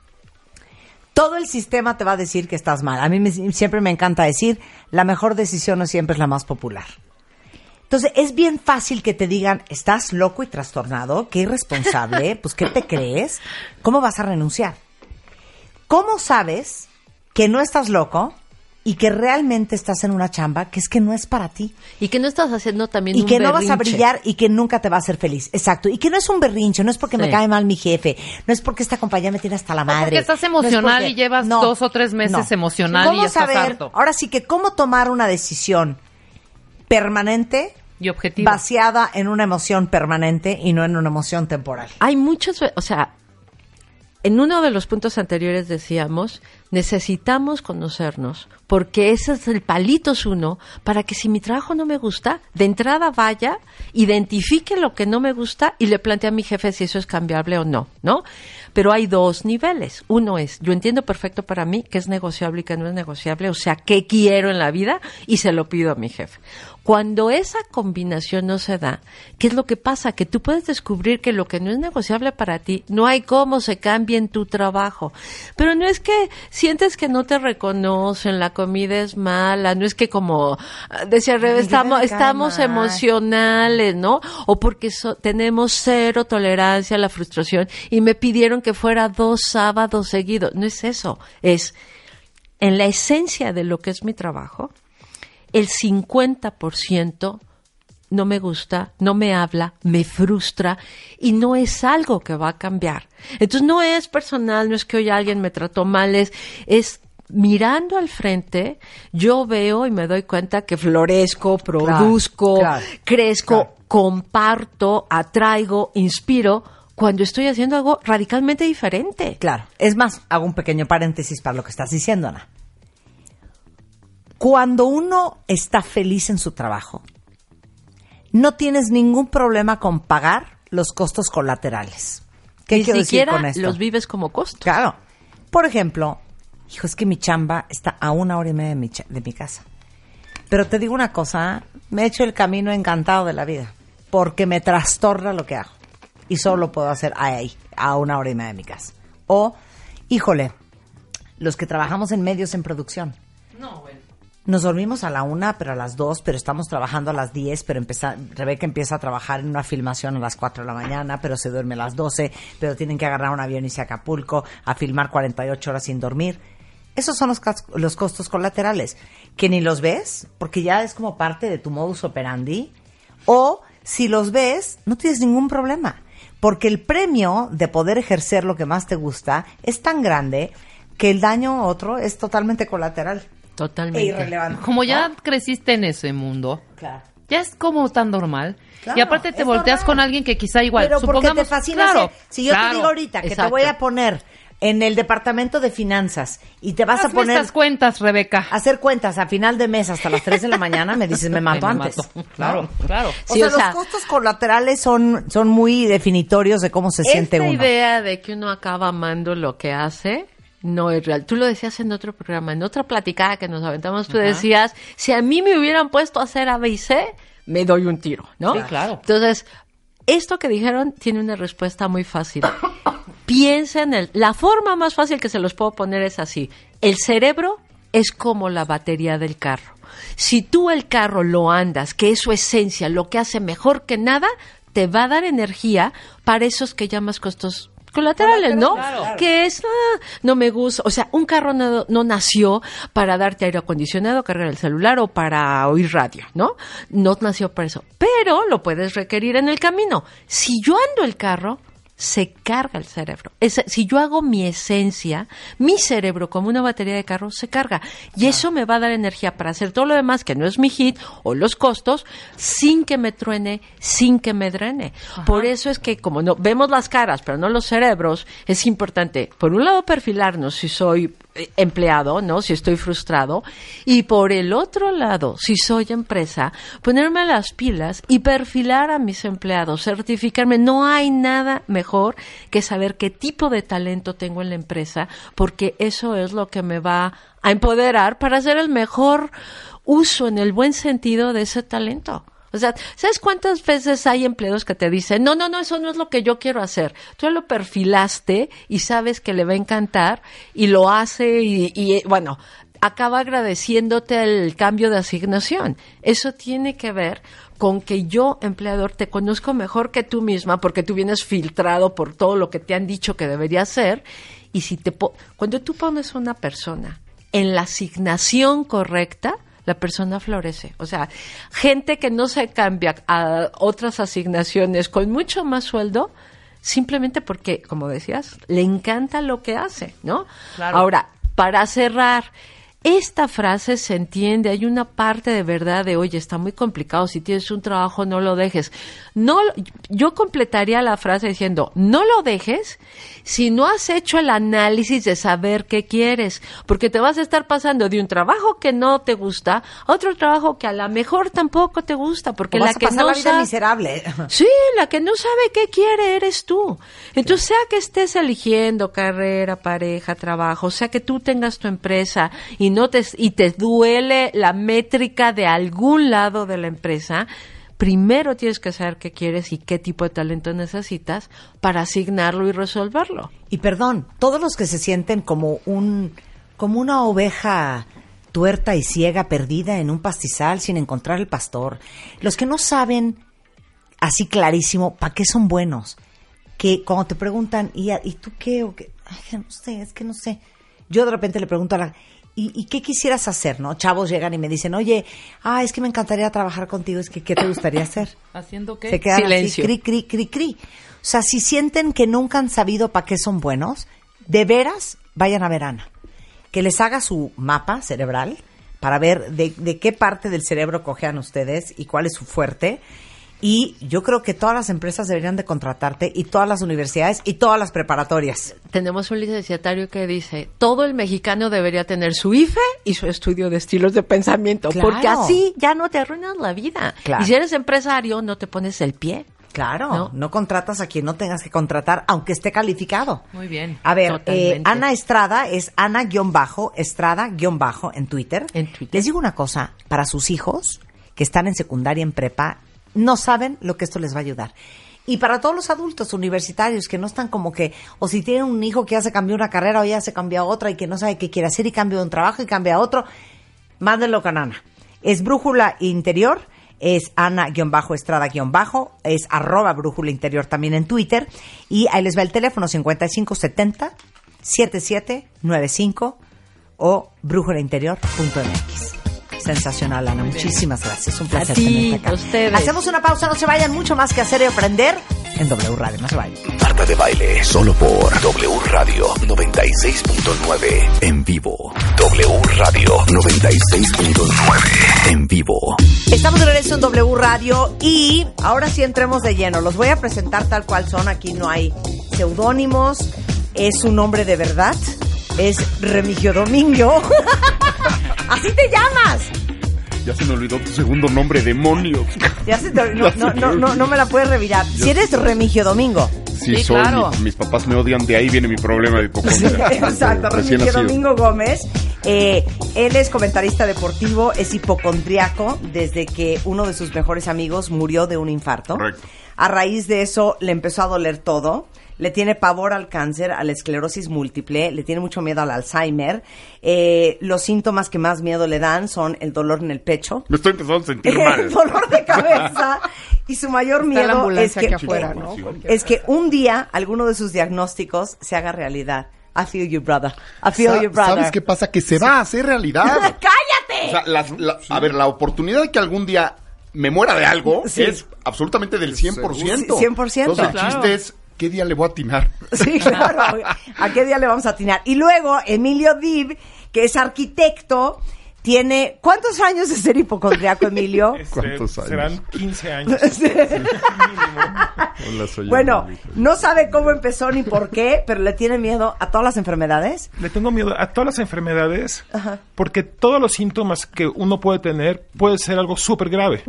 todo el sistema te va a decir que estás mal. A mí siempre me encanta decir, la mejor decisión no siempre es la más popular. Entonces, es bien fácil que te digan, estás loco y trastornado, qué irresponsable, pues ¿qué te crees? ¿Cómo vas a renunciar? ¿Cómo sabes que no estás loco y que realmente estás en una chamba que es que no es para ti? Y que no estás haciendo también y que no vas a brillar y que nunca te va a hacer feliz. Exacto. Y que no es un berrinche, no es porque me cae mal mi jefe, no es porque esta compañía me tiene hasta la madre. porque estás emocional y llevas dos o tres meses emocional y estás harto. Ahora sí que cómo tomar una decisión permanente y objetiva. Vaciada en una emoción permanente y no en una emoción temporal. Hay muchos, o sea, en uno de los puntos anteriores decíamos, necesitamos conocernos, porque ese es el palitos uno, para que si mi trabajo no me gusta, de entrada vaya, identifique lo que no me gusta y le plantee a mi jefe si eso es cambiable o no, ¿no? Pero hay dos niveles. Uno es, yo entiendo perfecto para mí que es negociable y que no es negociable, o sea, qué quiero en la vida y se lo pido a mi jefe. Cuando esa combinación no se da, ¿qué es lo que pasa? Que tú puedes descubrir que lo que no es negociable para ti, no hay cómo se cambie en tu trabajo. Pero no es que sientes que no te reconocen, la comida es mala, no es que como ah, decía Rebe, estamos, estamos emocionales, ¿no? O porque tenemos cero tolerancia a la frustración y me pidieron que fuera dos sábados seguidos. No es eso, es en la esencia de lo que es mi trabajo, el 50% no me gusta, no me habla, me frustra y no es algo que va a cambiar. Entonces no es personal, no es que hoy alguien me trató mal, es, es mirando al frente, yo veo y me doy cuenta que florezco, produzco, claro, crezco, claro. comparto, atraigo, inspiro cuando estoy haciendo algo radicalmente diferente. Claro. Es más, hago un pequeño paréntesis para lo que estás diciendo, Ana. Cuando uno está feliz en su trabajo, no tienes ningún problema con pagar los costos colaterales. ¿Qué Ni quiero decir siquiera con esto? los vives como costo. Claro. Por ejemplo, hijo, es que mi chamba está a una hora y media de mi, de mi casa. Pero te digo una cosa, me he hecho el camino encantado de la vida, porque me trastorna lo que hago. Y solo lo puedo hacer ahí, a una hora y media de mi casa. O, híjole, los que trabajamos en medios en producción. No, bueno. Nos dormimos a la una, pero a las dos, pero estamos trabajando a las diez, pero empieza, Rebeca empieza a trabajar en una filmación a las cuatro de la mañana, pero se duerme a las doce, pero tienen que agarrar un avión y irse a Acapulco a filmar 48 horas sin dormir. Esos son los, los costos colaterales, que ni los ves, porque ya es como parte de tu modus operandi, o si los ves, no tienes ningún problema, porque el premio de poder ejercer lo que más te gusta es tan grande que el daño a otro es totalmente colateral. Totalmente. E irrelevante. Como ya ¿no? creciste en ese mundo, Claro. ya es como tan normal. Claro, y aparte te volteas normal. con alguien que quizá igual, Pero porque te fascina claro, Si yo claro, te digo ahorita que te voy a poner en el departamento de finanzas y te vas a Hazme poner estas cuentas, Rebeca. a hacer cuentas a final de mes hasta las 3 de la mañana, me dices, me mato me antes. mato. Claro, claro. O Sí, sea, o sea- los costos colaterales son, son muy definitorios de cómo se siente Esta uno. idea de que uno acaba amando lo que hace no es real. Tú lo decías en otro programa, en otra platicada que nos aventamos, tú decías, si a mí me hubieran puesto a hacer A, B y C, me doy un tiro, ¿no? Sí, claro. Entonces, esto que dijeron tiene una respuesta muy fácil. Piensa en el... La forma más fácil que se los puedo poner es así. El cerebro es como la batería del carro. Si tú el carro lo andas, que es su esencia, lo que hace mejor que nada, te va a dar energía para esos que llamas costos colaterales, ¿no? Claro. Que es, ah, no me gusta, o sea, un carro no, no nació para darte aire acondicionado, cargar el celular o para oír radio, ¿no? No nació para eso, pero lo puedes requerir en el camino. Si yo ando el carro, se carga el cerebro. Es- si yo hago mi esencia, mi cerebro como una batería de carro se carga. Y eso me va a dar energía para hacer todo lo demás que no es mi hit o los costos sin que me truene, sin que me drene. Por eso es que como no vemos las caras, pero no los cerebros, es importante, por un lado, perfilarnos si soy empleado, ¿no? Si estoy frustrado. Y por el otro lado, si soy empresa, ponerme las pilas y perfilar a mis empleados, certificarme. No hay nada mejor que saber qué tipo de talento tengo en la empresa, porque eso es lo que me va a empoderar para hacer el mejor uso en el buen sentido de ese talento. O sea, ¿sabes cuántas veces hay empleados que te dicen, no, no, no, eso no es lo que yo quiero hacer? Tú lo perfilaste y sabes que le va a encantar y lo hace y, y, bueno, acaba agradeciéndote el cambio de asignación. Eso tiene que ver con que yo, empleador, te conozco mejor que tú misma porque tú vienes filtrado por todo lo que te han dicho que debería hacer. Y si te po- cuando tú pones a una persona en la asignación correcta, la persona florece. O sea, gente que no se cambia a otras asignaciones con mucho más sueldo, simplemente porque, como decías, le encanta lo que hace, ¿no? Claro. Ahora, para cerrar, esta frase se entiende, hay una parte de verdad de, oye, está muy complicado, si tienes un trabajo no lo dejes. No, yo completaría la frase diciendo, no lo dejes si no has hecho el análisis de saber qué quieres, porque te vas a estar pasando de un trabajo que no te gusta a otro trabajo que a lo mejor tampoco te gusta, porque O la vas a pasar no la vida sabe- miserable. Sí, la que no sabe qué quiere eres tú. Entonces, sea que estés eligiendo carrera, pareja, trabajo, sea que tú tengas tu empresa y y te duele la métrica de algún lado de la empresa, primero tienes que saber qué quieres y qué tipo de talento necesitas para asignarlo y resolverlo. Y perdón, todos los que se sienten como un como una oveja tuerta y ciega perdida en un pastizal sin encontrar el pastor, los que no saben así clarísimo para qué son buenos, que cuando te preguntan ¿y, ¿y tú qué? O qué? Ay, no sé, es que no sé. Yo de repente le pregunto a la ¿y ¿y, y qué quisieras hacer, no? Chavos llegan y me dicen, oye, ah, es que me encantaría trabajar contigo, es que, ¿qué te gustaría hacer? ¿Haciendo qué? Se quedan Silencio. así, cri, cri, cri, cri. O sea, si sienten que nunca han sabido para qué son buenos, de veras, vayan a ver a Ana. Que les haga su mapa cerebral para ver de, de qué parte del cerebro cojean ustedes y cuál es su fuerte. Y yo creo que todas las empresas deberían de contratarte y todas las universidades y todas las preparatorias. Tenemos un licenciatario que dice, todo el mexicano debería tener su IFE y su estudio de estilos de pensamiento, Claro. porque así ya no te arruinas la vida. Claro. Y si eres empresario, no te pones el pie. Claro, ¿No? no, contratas a quien no tengas que contratar, aunque esté calificado. Muy bien. A ver, eh, Ana Estrada es Ana-Estrada- en Twitter. En Twitter. Les digo una cosa, para sus hijos que están en secundaria, en prepa, no saben lo que esto les va a ayudar. Y para todos los adultos universitarios que no están como que, o si tienen un hijo que ya se cambió una carrera o ya se cambió otra y que no sabe qué quiere hacer y cambia un trabajo y cambia a otro, mándenlo con Ana. Es Brújula Interior, es Ana-Estrada-, es arroba Brújula Interior también en Twitter. Y ahí les va el teléfono 5570 7795 o brújulainterior.mx. Sensacional, Ana. Muchísimas gracias. Un placer A ti, tenerte acá. a ustedes. Hacemos una pausa, no se vayan. Mucho más que hacer y aprender en W Radio. No se vayan. Marta de Baile, solo por W Radio 96.9 en vivo. W Radio 96.9 en vivo. Estamos de regreso en W Radio y ahora sí entremos de lleno. Los voy a presentar tal cual son. Aquí no hay seudónimos. Es un nombre de verdad. Es Remigio Domingo. Así te llamas. Ya se me olvidó tu segundo nombre, demonios. Ya se te- no, no, no, no, no me la puedes revirar. Si eres Remigio Domingo. Sí, Sí, soy. claro. mi- mis papás me odian, de ahí viene mi problema de hipocondria. Exacto, Recién Remigio. Domingo Gómez. Eh, él es comentarista deportivo, es hipocondriaco desde que uno de sus mejores amigos murió de un infarto. Correcto. A raíz de eso le empezó a doler todo. Le tiene pavor al cáncer, a la esclerosis múltiple, le tiene mucho miedo al Alzheimer. Eh, los síntomas que más miedo le dan son el dolor en el pecho, Me estoy empezando a sentir el mal. dolor de cabeza y su mayor Está miedo es ambulancia que, aquí afuera, ¿no? es que un día alguno de sus diagnósticos se haga realidad. I feel you, brother. I feel Sa- you, brother. ¿Sabes qué pasa? Que se va a hacer realidad. ¡Cállate! O sea, las- la- a ver, la oportunidad de que algún día me muera de algo Sí. es absolutamente del 100%. Sí, 100%. Entonces el Claro. chiste es, ¿qué día le voy a atinar? Sí, claro. ¿A qué día le vamos a atinar? Y luego, Emilio Dib, que es arquitecto, tiene... ¿Cuántos años de ser hipocondriaco, Emilio? ¿Cuántos años? Serán 15 años. Hola, soy bueno, no sabe cómo empezó ni por qué, pero le tiene miedo a todas las enfermedades. Le tengo miedo a todas las enfermedades porque todos los síntomas que uno puede tener puede ser algo súper grave.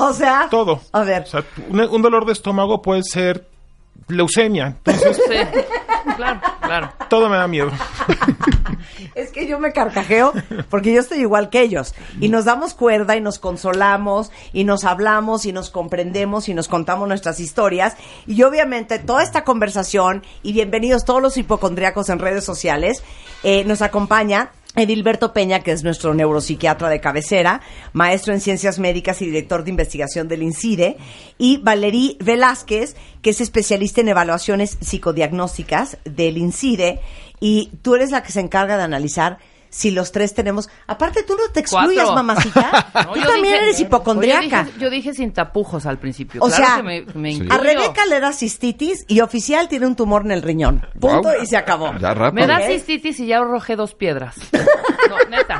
O sea... Todo. A ver. O sea, un, un dolor de estómago puede ser leucemia. Entonces, Sí, claro, claro. todo me da miedo. Es que yo me carcajeo porque yo estoy igual que ellos. Y nos damos cuerda y nos consolamos y nos hablamos y nos comprendemos y nos contamos nuestras historias. Y obviamente toda esta conversación y bienvenidos todos los hipocondriacos en redes sociales, eh, nos acompaña Edilberto Peña, que es nuestro neuropsiquiatra de cabecera, maestro en ciencias médicas y director de investigación del INCIDE, y Valerí Velázquez, que es especialista en evaluaciones psicodiagnósticas del INCIDE, y tú eres la que se encarga de analizar si los tres tenemos... Aparte, tú no te excluyas, Cuatro. mamacita. No, tú yo también dije- eres hipocondriaca. Yo dije, yo dije sin tapujos al principio. O claro sea, que me, me A incluyo. Rebeca le da cistitis y oficial tiene un tumor en el riñón. Punto Guau. y se acabó. Ya rápido. Me da cistitis y ya arrojé dos piedras. No, neta.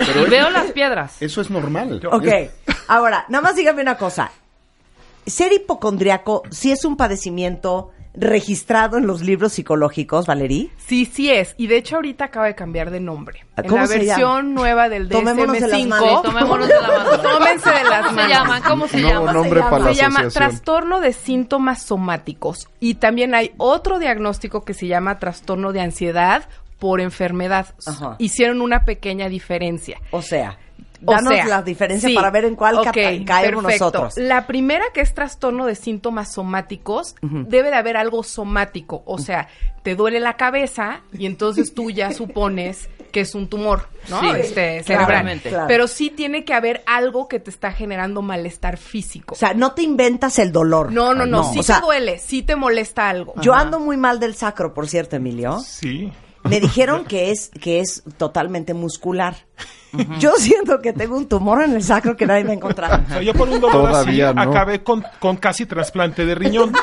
y veo las piedras. Eso es normal. Ok, ahora, nada más dígame una cosa. Ser hipocondriaco sí es un padecimiento registrado en los libros psicológicos, Valerí. Sí, sí es. Y de hecho ahorita acaba de cambiar de nombre. En ¿Cómo la se llama? versión nueva del Tomémonos de las DSM-5. manos. Tomémonos de la mano. Tómense de las ¿Cómo se manos. llaman? ¿Cómo se Nuevo llaman? nombre para la se llama trastorno de síntomas somáticos. Y también hay otro diagnóstico que se llama trastorno de ansiedad por enfermedad. Ajá. Hicieron una pequeña diferencia. O sea, O danos sea, la diferencia sí. para ver en cuál Ok, cata- caemos perfecto. nosotros. La primera que es trastorno de síntomas somáticos, debe de haber algo somático, o sea, te duele la cabeza y entonces tú ya supones que es un tumor, ¿no? Sí, este, claramente. cerebral. Claro. Pero sí tiene que haber algo que te está generando malestar físico. O sea, no te inventas el dolor. no, no, no, sí O sea, te duele, sí te molesta algo. Yo ando muy mal del sacro, por cierto, Emilio. Sí. me dijeron que es, que es totalmente muscular. Yo siento que tengo un tumor en el sacro que nadie me ha encontrado. O sea, yo por un dolor así Todavía no. acabé con, con casi trasplante de riñón.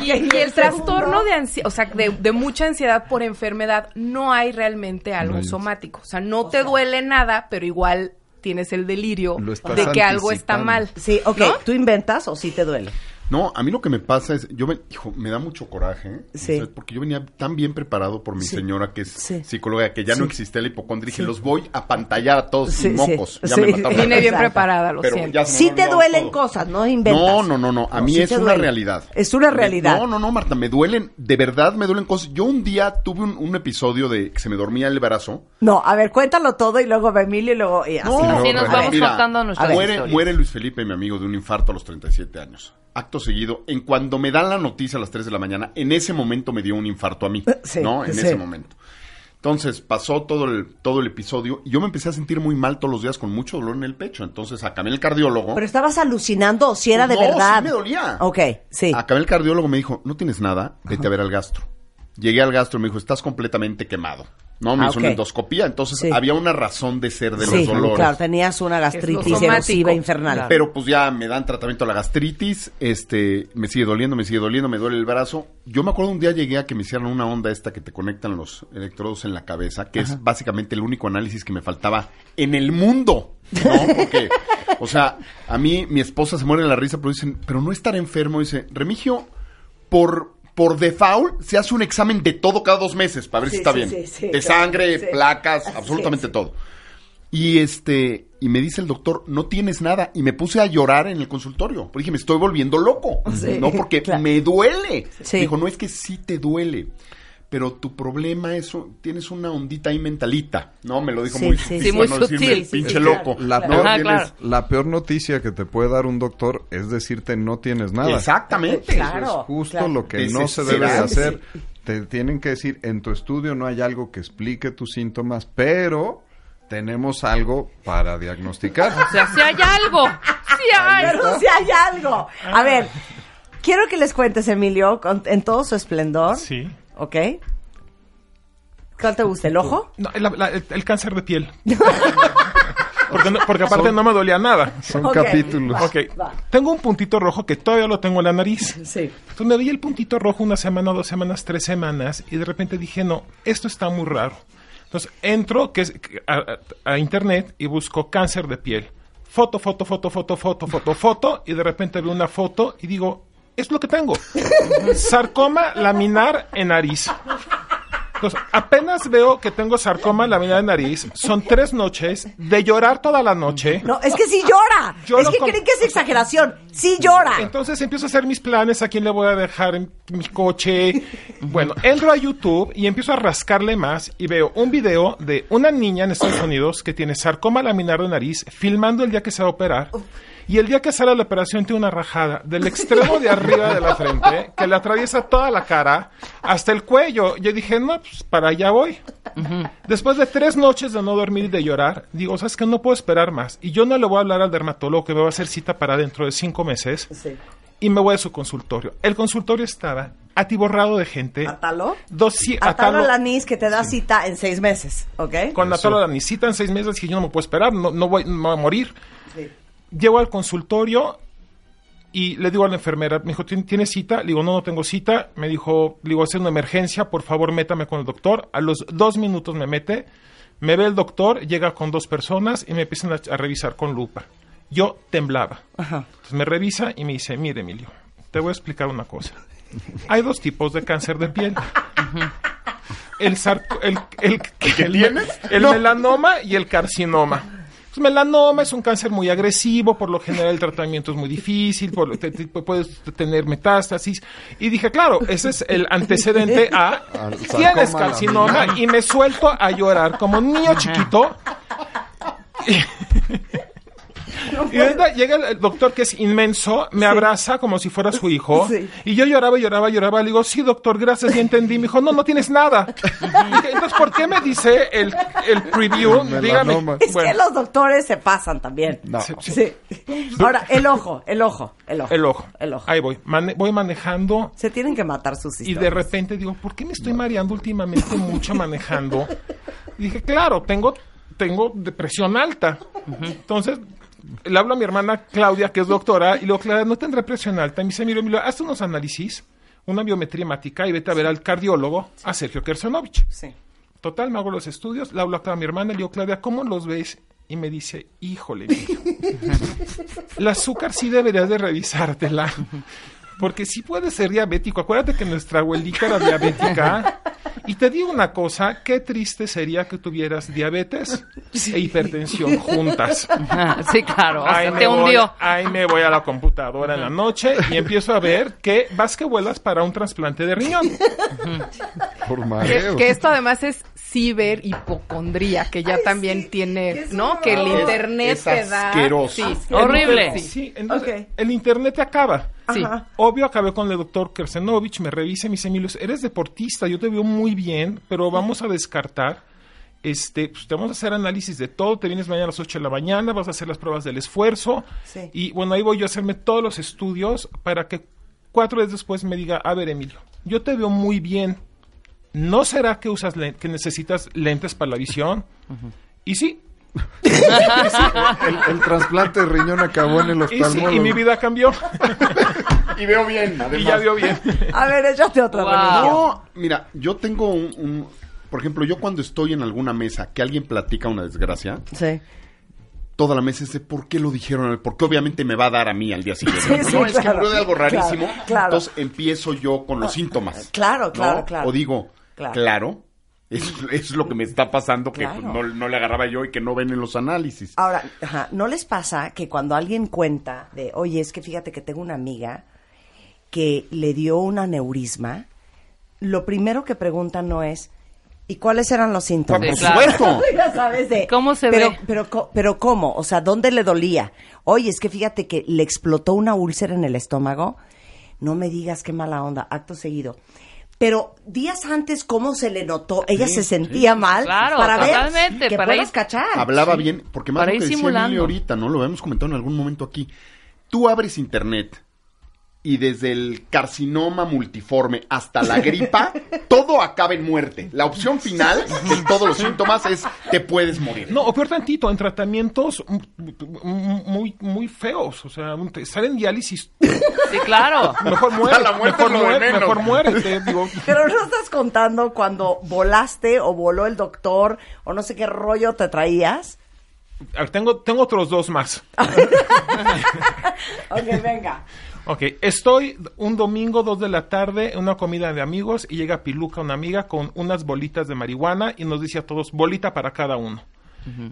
Y, y el trastorno de ansiedad, o sea, de, de mucha ansiedad por enfermedad, no hay realmente algo hay. somático. O sea, no te duele nada, pero igual tienes el delirio de que algo está mal. Sí, ok, ¿No? ¿tú inventas o sí te duele? No, a mí lo que me pasa es, yo me, hijo, me da mucho coraje, ¿eh? Sí. Porque yo venía tan bien preparado por mi Sí. señora que es Sí. psicóloga, que ya no existía el hipocondria, dije, los voy a pantallar a todos Sí, sin mocos. sí. Ya Sí. me mataron. Vine bien preparada, lo Pero siento. ya Sí te duelen todo. cosas, no inventas. No, no, no, no. A mí sí es una duele. realidad. Es una realidad. No, no, no, Marta, me duelen, de verdad me duelen cosas. Yo un día tuve un, un episodio de que se me dormía el brazo. No, a ver, cuéntalo todo y luego Emilio y luego... y así. No, Así nos vamos contando nuestras muere, historias. muere Luis Felipe, mi amigo, de un infarto a los 37 años. Acto seguido, en cuando me dan la noticia a las 3 de la mañana, en ese momento me dio un infarto a mí, Sí, ¿no? En sí. ese momento. Entonces pasó todo el, todo el episodio y yo me empecé a sentir muy mal todos los días con mucho dolor en el pecho. Entonces acabé el cardiólogo. Pero estabas alucinando o si era de No, verdad. sí me dolía. Ok, sí. Acabé el cardiólogo, me dijo, no tienes nada, vete a ver al gastro. Llegué al gastro y me dijo, estás completamente quemado. No, me Ah, hizo ok. una endoscopía, entonces Sí. había una razón de ser de sí, los dolores. claro, tenías una gastritis erosiva infernal. Pero pues ya me dan tratamiento a la gastritis, este, me sigue doliendo, me sigue doliendo, me duele el brazo. Yo me acuerdo un día llegué a que me hicieran una onda esta que te conectan los electrodos en la cabeza, que es básicamente el único análisis que me faltaba en el mundo, ¿no? Porque, o sea, a mí mi esposa se muere de la risa, pero dicen, pero no estar enfermo, dice, Remigio, por por default se hace un examen de todo cada dos meses para ver Sí, si está sí, bien. sí, sí, de sangre, placas, absolutamente todo. Y este, y me dice el doctor, no tienes nada. Y me puse a llorar en el consultorio. Porque dije, me estoy volviendo loco. No, porque claro. me duele. Dijo, no es que sí te duele. Pero tu problema es, tienes una ondita ahí mentalita. No, me lo dijo Sí, muy sí, sutil. sí, muy no decirme, sutil. Pinche Sí, loco. La, Claro. peor, Ajá, tienes- claro. la peor noticia que te puede dar un doctor es decirte no tienes nada. Exactamente. Claro. Eso es justo claro. lo que no se debe de hacer. Te tienen que decir, en tu estudio no hay algo que explique tus síntomas, pero tenemos algo para diagnosticar. O sea, si hay algo. Si hay. Pero si hay algo. A ver, quiero que les cuentes, Emilio, con- en todo su esplendor. Sí. ¿Ok? ¿Cuál te gusta? ¿El ojo? No, la- la- el, el cáncer de piel. porque, no- porque aparte no me dolía nada. Son capítulos. va. Ok. Tengo un puntito rojo que todavía lo tengo en la nariz. Sí. Entonces me veía el puntito rojo una semana, dos semanas, tres semanas y de repente dije, no, esto está muy raro. Entonces entro que es, que- a, a- a internet y busco cáncer de piel. Foto, foto, foto, foto, foto, foto, foto y de repente veo una foto y digo, es lo que tengo. Sarcoma laminar en nariz. Entonces, apenas veo que tengo sarcoma laminar en nariz. Son tres noches de llorar toda la noche. No, es que sí llora. Yo es que creen que es exageración. Sí llora. Entonces empiezo a hacer mis planes, a quién le voy a dejar en mi coche. Bueno, entro a YouTube y empiezo a rascarle más y veo un video de una niña en Estados Unidos que tiene sarcoma laminar de nariz filmando el día que se va a operar. Y el día que sale la operación tiene una rajada del extremo de arriba de la frente que le atraviesa toda la cara hasta el cuello. Yo dije, no, pues para allá voy. Después de tres noches de no dormir y de llorar, digo, ¿sabes que No puedo esperar más. Y yo no le voy a hablar al dermatólogo que me va a hacer cita para dentro de cinco meses. Sí. Y me voy a su consultorio. El consultorio estaba atiborrado de gente. Atalo. Dosi- Atalo atalo- la NIS que te da cita en seis meses, ¿ok? con Atalo la cita en seis meses y yo no me puedo esperar, no, no voy a morir. Llego al consultorio y le digo a la enfermera, me dijo, ¿tien- ¿tienes cita? Le digo, no, no tengo cita. Me dijo, le digo, es una emergencia, por favor, métame con el doctor. A los dos minutos me mete, me ve el doctor, llega con dos personas y me empiezan a, a revisar con lupa. Yo temblaba. Ajá. Entonces me revisa y me dice, mire, Emilio, te voy a explicar una cosa. Hay dos tipos de cáncer de piel. El, sarco- el, el, el melanoma y el carcinoma. Pues, melanoma es un cáncer muy agresivo, por lo general el tratamiento es muy difícil, por, lo- te- te- puedes tener metástasis. Y dije, claro, ese es el antecedente a tienes carcinoma y me suelto a llorar como niño chiquito. Y ahorita llega el, doctor que es inmenso, me abraza como si fuera su hijo. Y yo lloraba, lloraba, lloraba. Le digo, sí, doctor, gracias, ya entendí. Me dijo, no, no tienes nada. Dije, Entonces, ¿por qué me dice el, el preview? Dígame. Es que Bueno, los doctores se pasan también. No. Sí. Ahora, el ojo, el ojo, el ojo. el ojo. El ojo. Ahí voy. Mane- voy manejando. Se tienen que matar sus Y historias. de repente digo, ¿por qué me estoy mareando últimamente mucho manejando? Dije, claro, tengo, tengo depresión alta. Entonces, le hablo a mi hermana Claudia, que es doctora, y le digo, Claudia, ¿no tendré presión alta? Y me dice, Emilio, Emilio, haz unos análisis, una biometría y vete a ver al cardiólogo, a Sergio Kersonovich. Sí. Total, me hago los estudios, le hablo a mi hermana, le digo, Claudia, ¿cómo los ves? Y me dice, híjole, Emilio, el azúcar sí deberías de revisártela. Porque sí puede ser diabético. Acuérdate que nuestra abuelita era diabética. Y te digo una cosa, qué triste sería que tuvieras diabetes e hipertensión juntas. Sí, claro, o sea, me te voy- hundió. ahí me voy a la computadora en la noche y empiezo a ver que vas que vuelas para un trasplante de riñón. Por Que, mareo. que esto además es ciberhipocondría, que ya también tiene, ¿no? Que el internet Es te da... asqueroso. Sí, Horrible. Sí. Sí, entonces el internet te acaba. Sí. Ajá. Obvio, acabé con el doctor Kersenovich, me revisa y me dice, Emilio, eres deportista, yo te veo muy bien, pero vamos a descartar. Este, pues, te vamos a hacer análisis de todo, te vienes mañana a las 8 de la mañana, vas a hacer las pruebas del esfuerzo. Sí. Y bueno, ahí voy yo a hacerme todos los estudios para que cuatro días después me diga, a ver, Emilio, yo te veo muy bien. ¿No será que usas que necesitas lentes para la visión? Y sí. El, el trasplante de riñón acabó en el Y, sí, oftalmólogo. y mi vida cambió. Y veo bien, y ya veo bien. A ver, échate otra Wow. No, mira, yo tengo un, un- Por ejemplo, yo cuando estoy en alguna mesa que alguien platica una desgracia, Sí. toda la mesa es de por qué lo dijeron, porque obviamente me va a dar a mí al día siguiente. Sí, sí, no, es que claro, murió de algo rarísimo. claro. Entonces empiezo yo con los síntomas. Claro, ¿no? claro, claro. O digo, Claro. Es, es lo que me está pasando que Claro. pues, no, no le agarraba yo y que no ven en los análisis. Ahora, ajá, ¿no les pasa que cuando alguien cuenta de, oye, es que fíjate que tengo una amiga que le dio un aneurisma, lo primero que preguntan no es, ¿y cuáles eran los síntomas? Por supuesto. ya sabes de, ¿Cómo se pero, ve? Pero, co- pero ¿cómo? O sea, ¿dónde le dolía? Oye, es que fíjate que le explotó una úlcera en el estómago. No me digas qué mala onda, acto seguido. Pero días antes, ¿cómo se le notó? Ella Sí, se sentía mal Claro, para ver totalmente, que para puedas ir- cachar. Hablaba bien, porque más Para lo que decía. Emilio ahorita, ¿no? Lo habíamos comentado en algún momento aquí. Tú abres internet y desde el carcinoma multiforme hasta la gripa, todo acaba en muerte. La opción final de todos los síntomas es te puedes morir. No, o peor tantito, en tratamientos muy, muy feos. O sea, te salen diálisis. Sí, claro. Mejor muere. La muerte mejor. Digo, Pero no estás contando cuando volaste o voló el doctor o no sé qué rollo te traías. a ver, tengo, tengo otros dos más. Ok, venga. Ok, estoy un domingo, dos de la tarde, en una comida de amigos y llega Piluca, una amiga, con unas bolitas de marihuana y nos dice a todos, bolita para cada uno.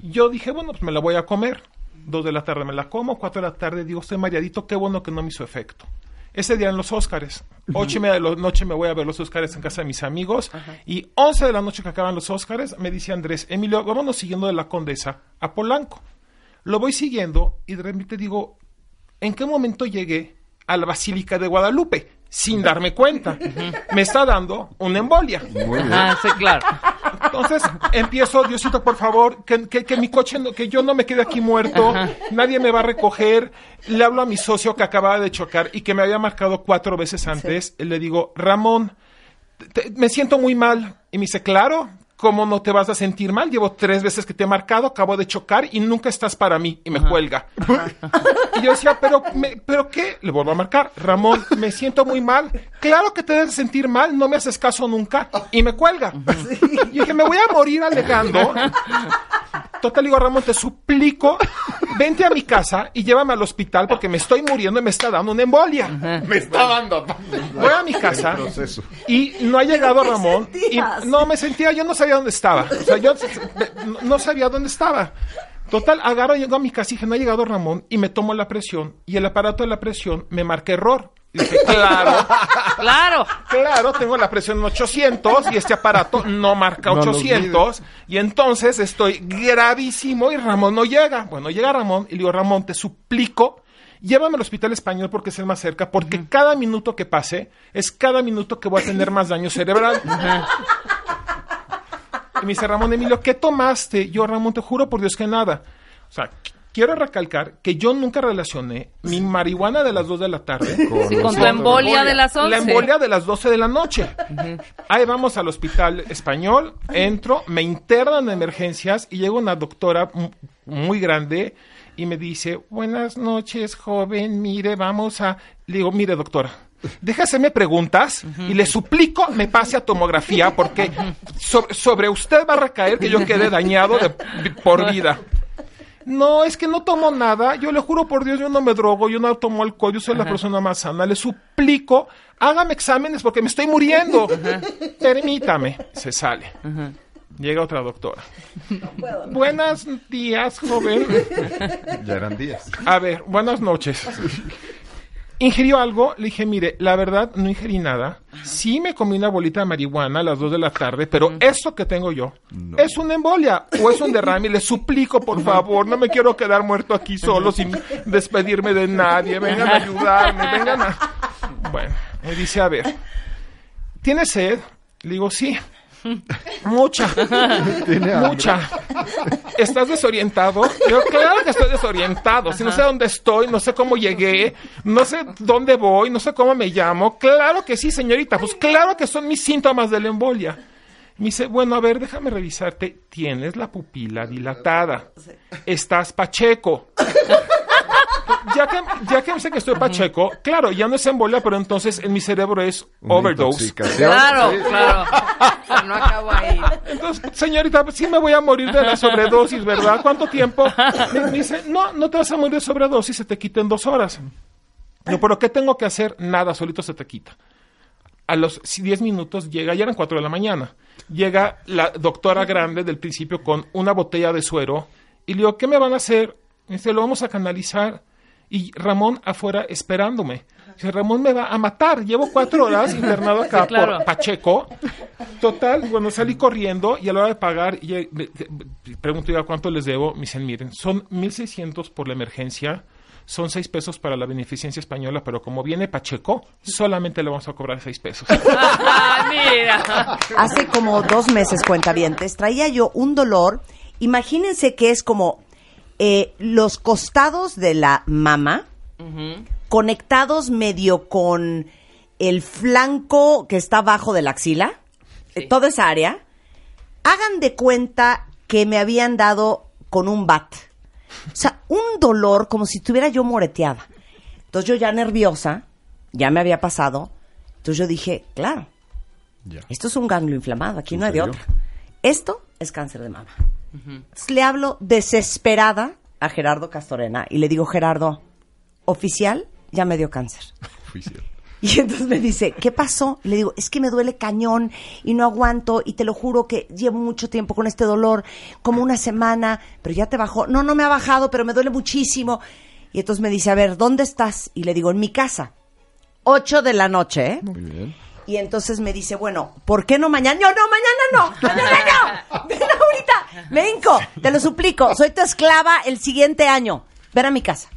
Yo dije, bueno, pues me la voy a comer. Dos de la tarde me la como, cuatro de la tarde digo, estoy mareadito, qué bueno que no me hizo efecto. Ese día en los Óscares, ocho y media de la noche me voy a ver los Óscares en casa de mis amigos y once de la noche que acaban los Óscares me dice Andrés, Emilio, vámonos siguiendo de la Condesa a Polanco. Lo voy siguiendo y de repente digo, ¿en qué momento llegué a la Basílica de Guadalupe? Sin darme cuenta. Me está dando una embolia. Ah, sí, claro. Entonces empiezo, Diosito, por favor, que, que- que mi coche, no- que yo no me quede aquí muerto, nadie me va a recoger. Le hablo a mi socio que acababa de chocar y que me había marcado cuatro veces antes. Le digo, Ramón, te- me siento muy mal. Y me dice, claro, ¿cómo no te vas a sentir mal? Llevo tres veces que te he marcado, acabo de chocar y nunca estás para mí. Y me cuelga. y yo decía, ¿pero, me- ¿pero qué? Le vuelvo a marcar, Ramón, me siento muy mal. Claro que te debes sentir mal, no me haces caso nunca. Y me cuelga. Y dije, me voy a morir alegando. Total, digo, Ramón, te suplico, vente a mi casa y llévame al hospital porque me estoy muriendo y me está dando una embolia. Me está dando. Voy a mi casa y no ha llegado Ramón. Y no me sentía, yo no sabía dónde estaba. O sea, yo no- sabía dónde estaba. Total, agarro, llego a mi casa y dije, no ha llegado Ramón y me tomo la presión y el aparato de la presión me marca error. Y dije, claro, Claro. claro, tengo la presión en 800 y este aparato no marca No los 800. y entonces estoy gravísimo y Ramón no llega. Bueno, llega Ramón y le digo, Ramón, te suplico, llévame al hospital español porque es el más cerca, porque cada minuto que pase es cada minuto que voy a tener más daño cerebral. Y me dice Ramón Emilio, ¿qué tomaste? Yo, Ramón, te juro por Dios que nada. O sea, qu- quiero recalcar que yo nunca relacioné mi marihuana de las 2 de la tarde Sí, con tu embolia de las 11. La embolia de las 12 de la noche. Ahí vamos al hospital español, entro, me internan en emergencias y llega una doctora mu- muy grande y me dice, buenas noches, joven, mire, vamos a... Le digo, mire, doctora, déjaseme preguntas y le suplico me pase a tomografía porque sobre, sobre usted va a recaer que yo quede dañado de- por vida. No, es que no tomo nada. Yo le juro por Dios, yo no me drogo, yo no tomo alcohol, yo soy la persona más sana. Le suplico, hágame exámenes porque me estoy muriendo. Permítame. Se sale. Llega otra doctora. Buenos días, joven. Ya eran días. A ver, buenas noches. ¿Ingirió algo? Le dije, mire, la verdad no ingerí nada. Sí me comí una bolita de marihuana a las 2 de la tarde, pero eso que tengo yo es una embolia o es un derrame. Le suplico, por favor, no me quiero quedar muerto aquí solo sin despedirme de nadie. Vengan a ayudarme, vengan a... Bueno, me dice, a ver, ¿tiene sed? Le digo, sí. Mucha. Mucha. ¿Estás desorientado? Yo, claro que estoy desorientado. Si no sé dónde estoy, no sé cómo llegué, no sé dónde voy, no sé cómo me llamo. Claro que sí, señorita. Pues claro que son mis síntomas de la embolia. Me dice, bueno, a ver, déjame revisarte. Tienes la pupila dilatada. Estás pacheco. Ya que, ya que sé que estoy pacheco, claro, ya no es embolia, pero entonces en mi cerebro es overdose. Claro, Sí. claro. No acabo ahí. Entonces, señorita, sí me voy a morir de la sobredosis, ¿verdad? ¿Cuánto tiempo? Me, me dice, no, no te vas a morir de sobredosis, se te quita en dos horas. Yo, ¿pero qué tengo que hacer? Nada, solito se te quita. A los 10 minutos llega, ya eran 4 de la mañana, llega la doctora grande del principio con una botella de suero y le digo, ¿qué me van a hacer? Me dice, lo vamos a canalizar. Y Ramón afuera esperándome. Dice, Ramón me va a matar. Llevo cuatro horas internado acá Sí, claro. por Pacheco. Total, bueno, salí corriendo y a la hora de pagar, y, eh, pregunto yo cuánto les debo. Me dicen, miren, son 1.600 por la emergencia, son 6 pesos para la beneficencia española, pero como viene Pacheco, solamente le vamos a cobrar 6 pesos. Ah, mira. Hace como dos meses, cuentavientes, traía yo un dolor. Imagínense que es como eh, los costados de la mama conectados medio con el flanco que está abajo de la axila, eh, toda esa área. Hagan de cuenta que me habían dado con un bat. O sea, un dolor como si estuviera yo moreteada. Entonces yo ya nerviosa, ya me había pasado. Entonces yo dije, claro, Ya. esto es un ganglio inflamado, aquí no hay de otra. Esto es cáncer de mama. Le hablo desesperada a Gerardo Castorena y le digo, Gerardo, oficial, ya me dio cáncer. Oficial. Y entonces me dice, ¿qué pasó? Y le digo, es que me duele cañón y no aguanto y te lo juro que llevo mucho tiempo con este dolor, como una semana, pero ya te bajó. No, no me ha bajado, pero me duele muchísimo. Y entonces me dice, a ver, ¿dónde estás? Y le digo, en mi casa. Ocho de la noche, ¿eh? Muy bien. Y entonces me dice, bueno, ¿por qué no mañana? No, no, mañana no, mañana no. Ven ahorita, me hinco, te lo suplico, soy tu esclava el siguiente año. Ven a mi casa.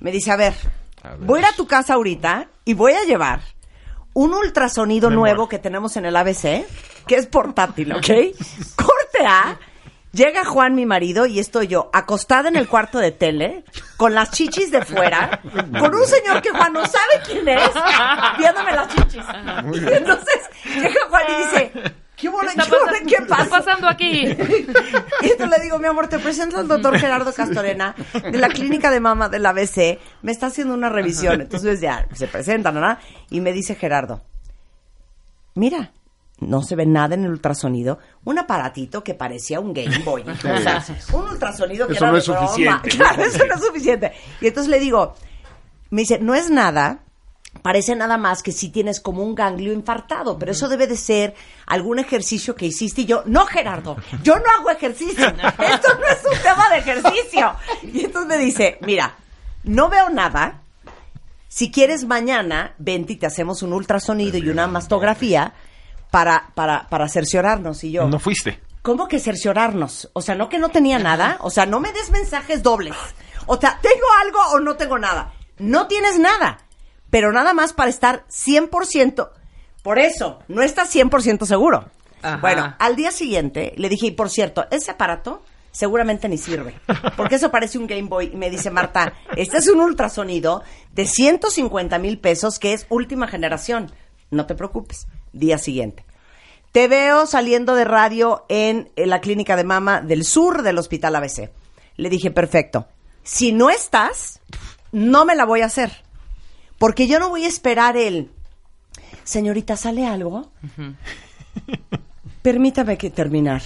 Me dice, a ver, A ver. voy a ir a tu casa ahorita y voy a llevar un ultrasonido Me nuevo muero. que tenemos en el ABC, que es portátil, ¿ok? Corte A. Llega Juan, mi marido, y estoy yo acostada en el cuarto de tele, con las chichis de fuera, con un señor que Juan no sabe quién es, viéndome las chichis. Y entonces llega Juan y dice, ¿qué, bola, está qué, pasando- ¿qué qué está pasa? pasando aquí? Y entonces le digo, mi amor, te presento al doctor Gerardo Castorena de la clínica de mama del ABC. Me está haciendo una revisión. Entonces ya se presentan, ¿verdad? Y me dice Gerardo, mira, no se ve nada en el ultrasonido. Un aparatito que parecía un Game Boy. O sea, un ultrasonido que Eso era no es broma. suficiente. Claro, eso no es suficiente. Y entonces le digo, me dice, no es nada. Parece nada más que si tienes como un ganglio infartado, pero eso debe de ser algún ejercicio que hiciste. Y yo, no, Gerardo, yo no hago ejercicio. Esto no es un tema de ejercicio. Y entonces me dice, mira, no veo nada. Si quieres mañana, vente y te hacemos un ultrasonido y una mastografía para, para, para cerciorarnos. Y yo, No fuiste. ¿cómo que cerciorarnos? O sea, no que no tenía nada. O sea, no me des mensajes dobles. O sea, ¿tengo algo o no tengo nada? No tienes nada. Pero nada más para estar 100%. Por eso, no estás 100% seguro. Ajá. Bueno, al día siguiente le dije, y por cierto, ese aparato seguramente ni sirve. Porque eso parece un Game Boy. Y me dice Marta, este es un ultrasonido de 150 mil pesos que es última generación. No te preocupes. Día siguiente. Te veo saliendo de radio en, en la clínica de mama del sur del hospital ABC. Le dije, perfecto. Si no estás, no me la voy a hacer. Porque yo no voy a esperar el... Señorita, ¿sale algo? Permítame que terminar.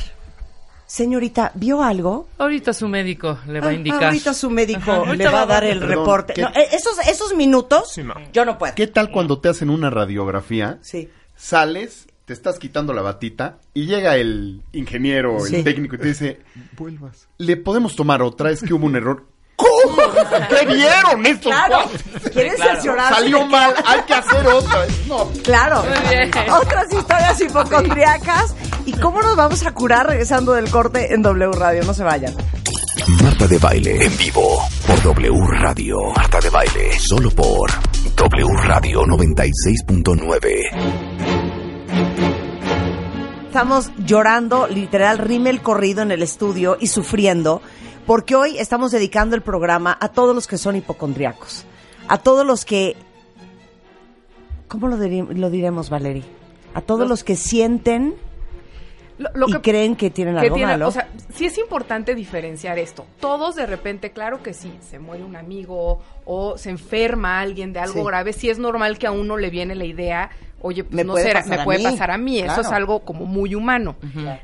Señorita, ¿vio algo? Ahorita su médico le va a Ah, indicar. Ahorita su médico Ajá. le va a dar el Perdón, reporte. ¿qué- No, eh, esos, esos minutos, yo no puedo. ¿Qué tal cuando te hacen una radiografía? Sí. Sales, te estás quitando la batita y llega el ingeniero, Sí. el técnico y te dice, vuelvas. Le podemos tomar otra, es que hubo un error. ¿Cómo? ¿Qué vieron estos Claro. ¿Quieres cerciorarse Salió mal, hay que hacer otra. No, Claro. Muy bien. Otras historias hipocondriacas. ¿Y cómo nos vamos a curar regresando del corte en W Radio? No se vayan. Marta de Baile en vivo por W Radio. Marta de Baile solo por W Radio 96.9. Estamos llorando, literal, rímel corrido en el estudio y sufriendo, porque hoy estamos dedicando el programa a todos los que son hipocondriacos. A todos los que. ¿Cómo lo, lo diremos, Valerie? A todos los, Los- que sienten Lo, lo y que, creen que tienen que algo malo. o sea, sí es importante diferenciar esto. Todos de repente, claro que sí, se muere un amigo o se enferma alguien de algo Sí. grave, sí es normal que a uno le viene la idea, oye, pues Me no puede será- me a puede mí. pasar a mí, eso es algo como muy humano.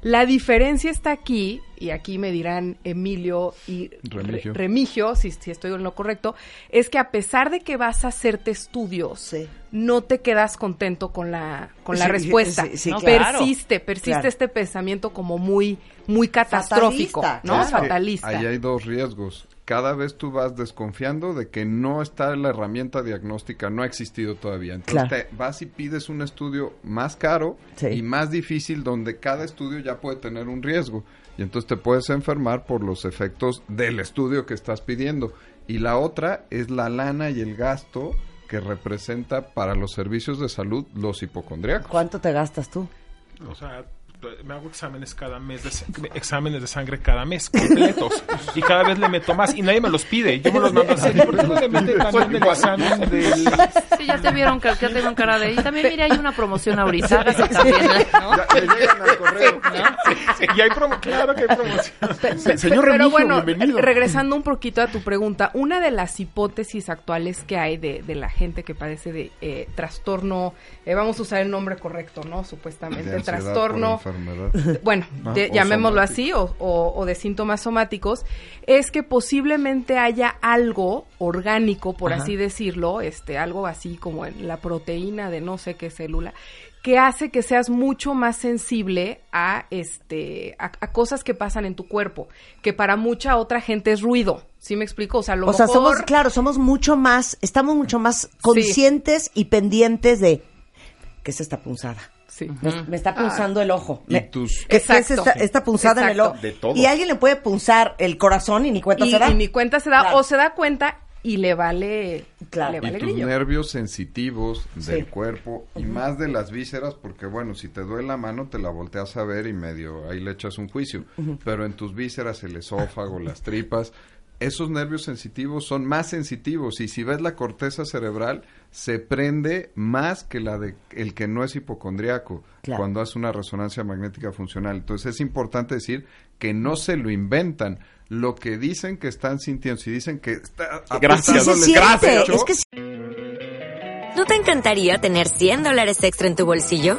La diferencia está aquí, y aquí me dirán Emilio y Remigio. Re- Remigio, si, si estoy en lo correcto, es que a pesar de que vas a hacerte estudios, Sí. no te quedas contento con la, con la Sí, respuesta. sí, sí, ¿no? claro. Persiste, persiste Claro. este pensamiento como muy, muy catastrófico, Fatalista, ¿no? Fatalista. Ahí hay dos riesgos. Cada vez tú vas desconfiando de que no está la herramienta diagnóstica, no ha existido todavía. Entonces Claro. te vas y pides un estudio más caro Sí. y más difícil donde cada estudio ya puede tener un riesgo. Y entonces te puedes enfermar por los efectos del estudio que estás pidiendo. Y la otra es la lana y el gasto que representa para los servicios de salud los hipocondriacos. ¿Cuánto te gastas tú? O sea, me hago exámenes cada mes, de, exámenes de sangre cada mes, completos. y cada vez le meto más y nadie me los pide. Yo me los mando a hacer. ¿Por qué no le mete también el examen del... Sí, ya te vieron, ya te vieron cara de... Y también, mira, hay una promoción ahorita. hágase también, ¿no? Ya, le llegan al correo. Y hay promo, claro que hay promoción. Se- señor Pero Remigio, bueno, bienvenido. regresando un poquito a tu pregunta, una de las hipótesis actuales que hay de, de la gente que padece de eh, trastorno, eh, vamos a usar el nombre correcto, ¿no? Supuestamente, De ansiedad por trastorno, enfermedad. bueno, Ah, de- llamémoslo somático. así, o, o- o de síntomas somáticos, es que posiblemente haya algo orgánico, por Ajá. así decirlo, este, algo así como en la proteína de no sé qué célula, que hace que seas mucho más sensible a este a, a cosas que pasan en tu cuerpo, que para mucha otra gente es ruido. ¿Sí me explico? O sea, lo O sea, somos, claro, somos mucho más, estamos mucho más conscientes y pendientes de que es esta punzada. Sí. Me, me está punzando el ojo. Y Me- tus- ¿Qué- qué es Exacto. esta, esta punzada en el ojo? De todo. Y alguien le puede punzar el corazón y ni cuenta y, se da. y ni cuenta se da, Claro. o se da cuenta y le vale, Claro. le y vale tus grillo. nervios sensitivos del Sí. cuerpo y más de las vísceras porque bueno si te duele la mano te la volteas a ver y medio ahí le echas un juicio pero en tus vísceras el esófago las tripas esos nervios sensitivos son más sensitivos y si ves la corteza cerebral se prende más que la de el que no es hipocondriaco Claro. cuando hace una resonancia magnética funcional entonces es importante decir que no se lo inventan lo que dicen que están sintiendo si dicen que está Gracias. Se pecho, es que. ¿No te encantaría tener 100 dólares extra en tu bolsillo?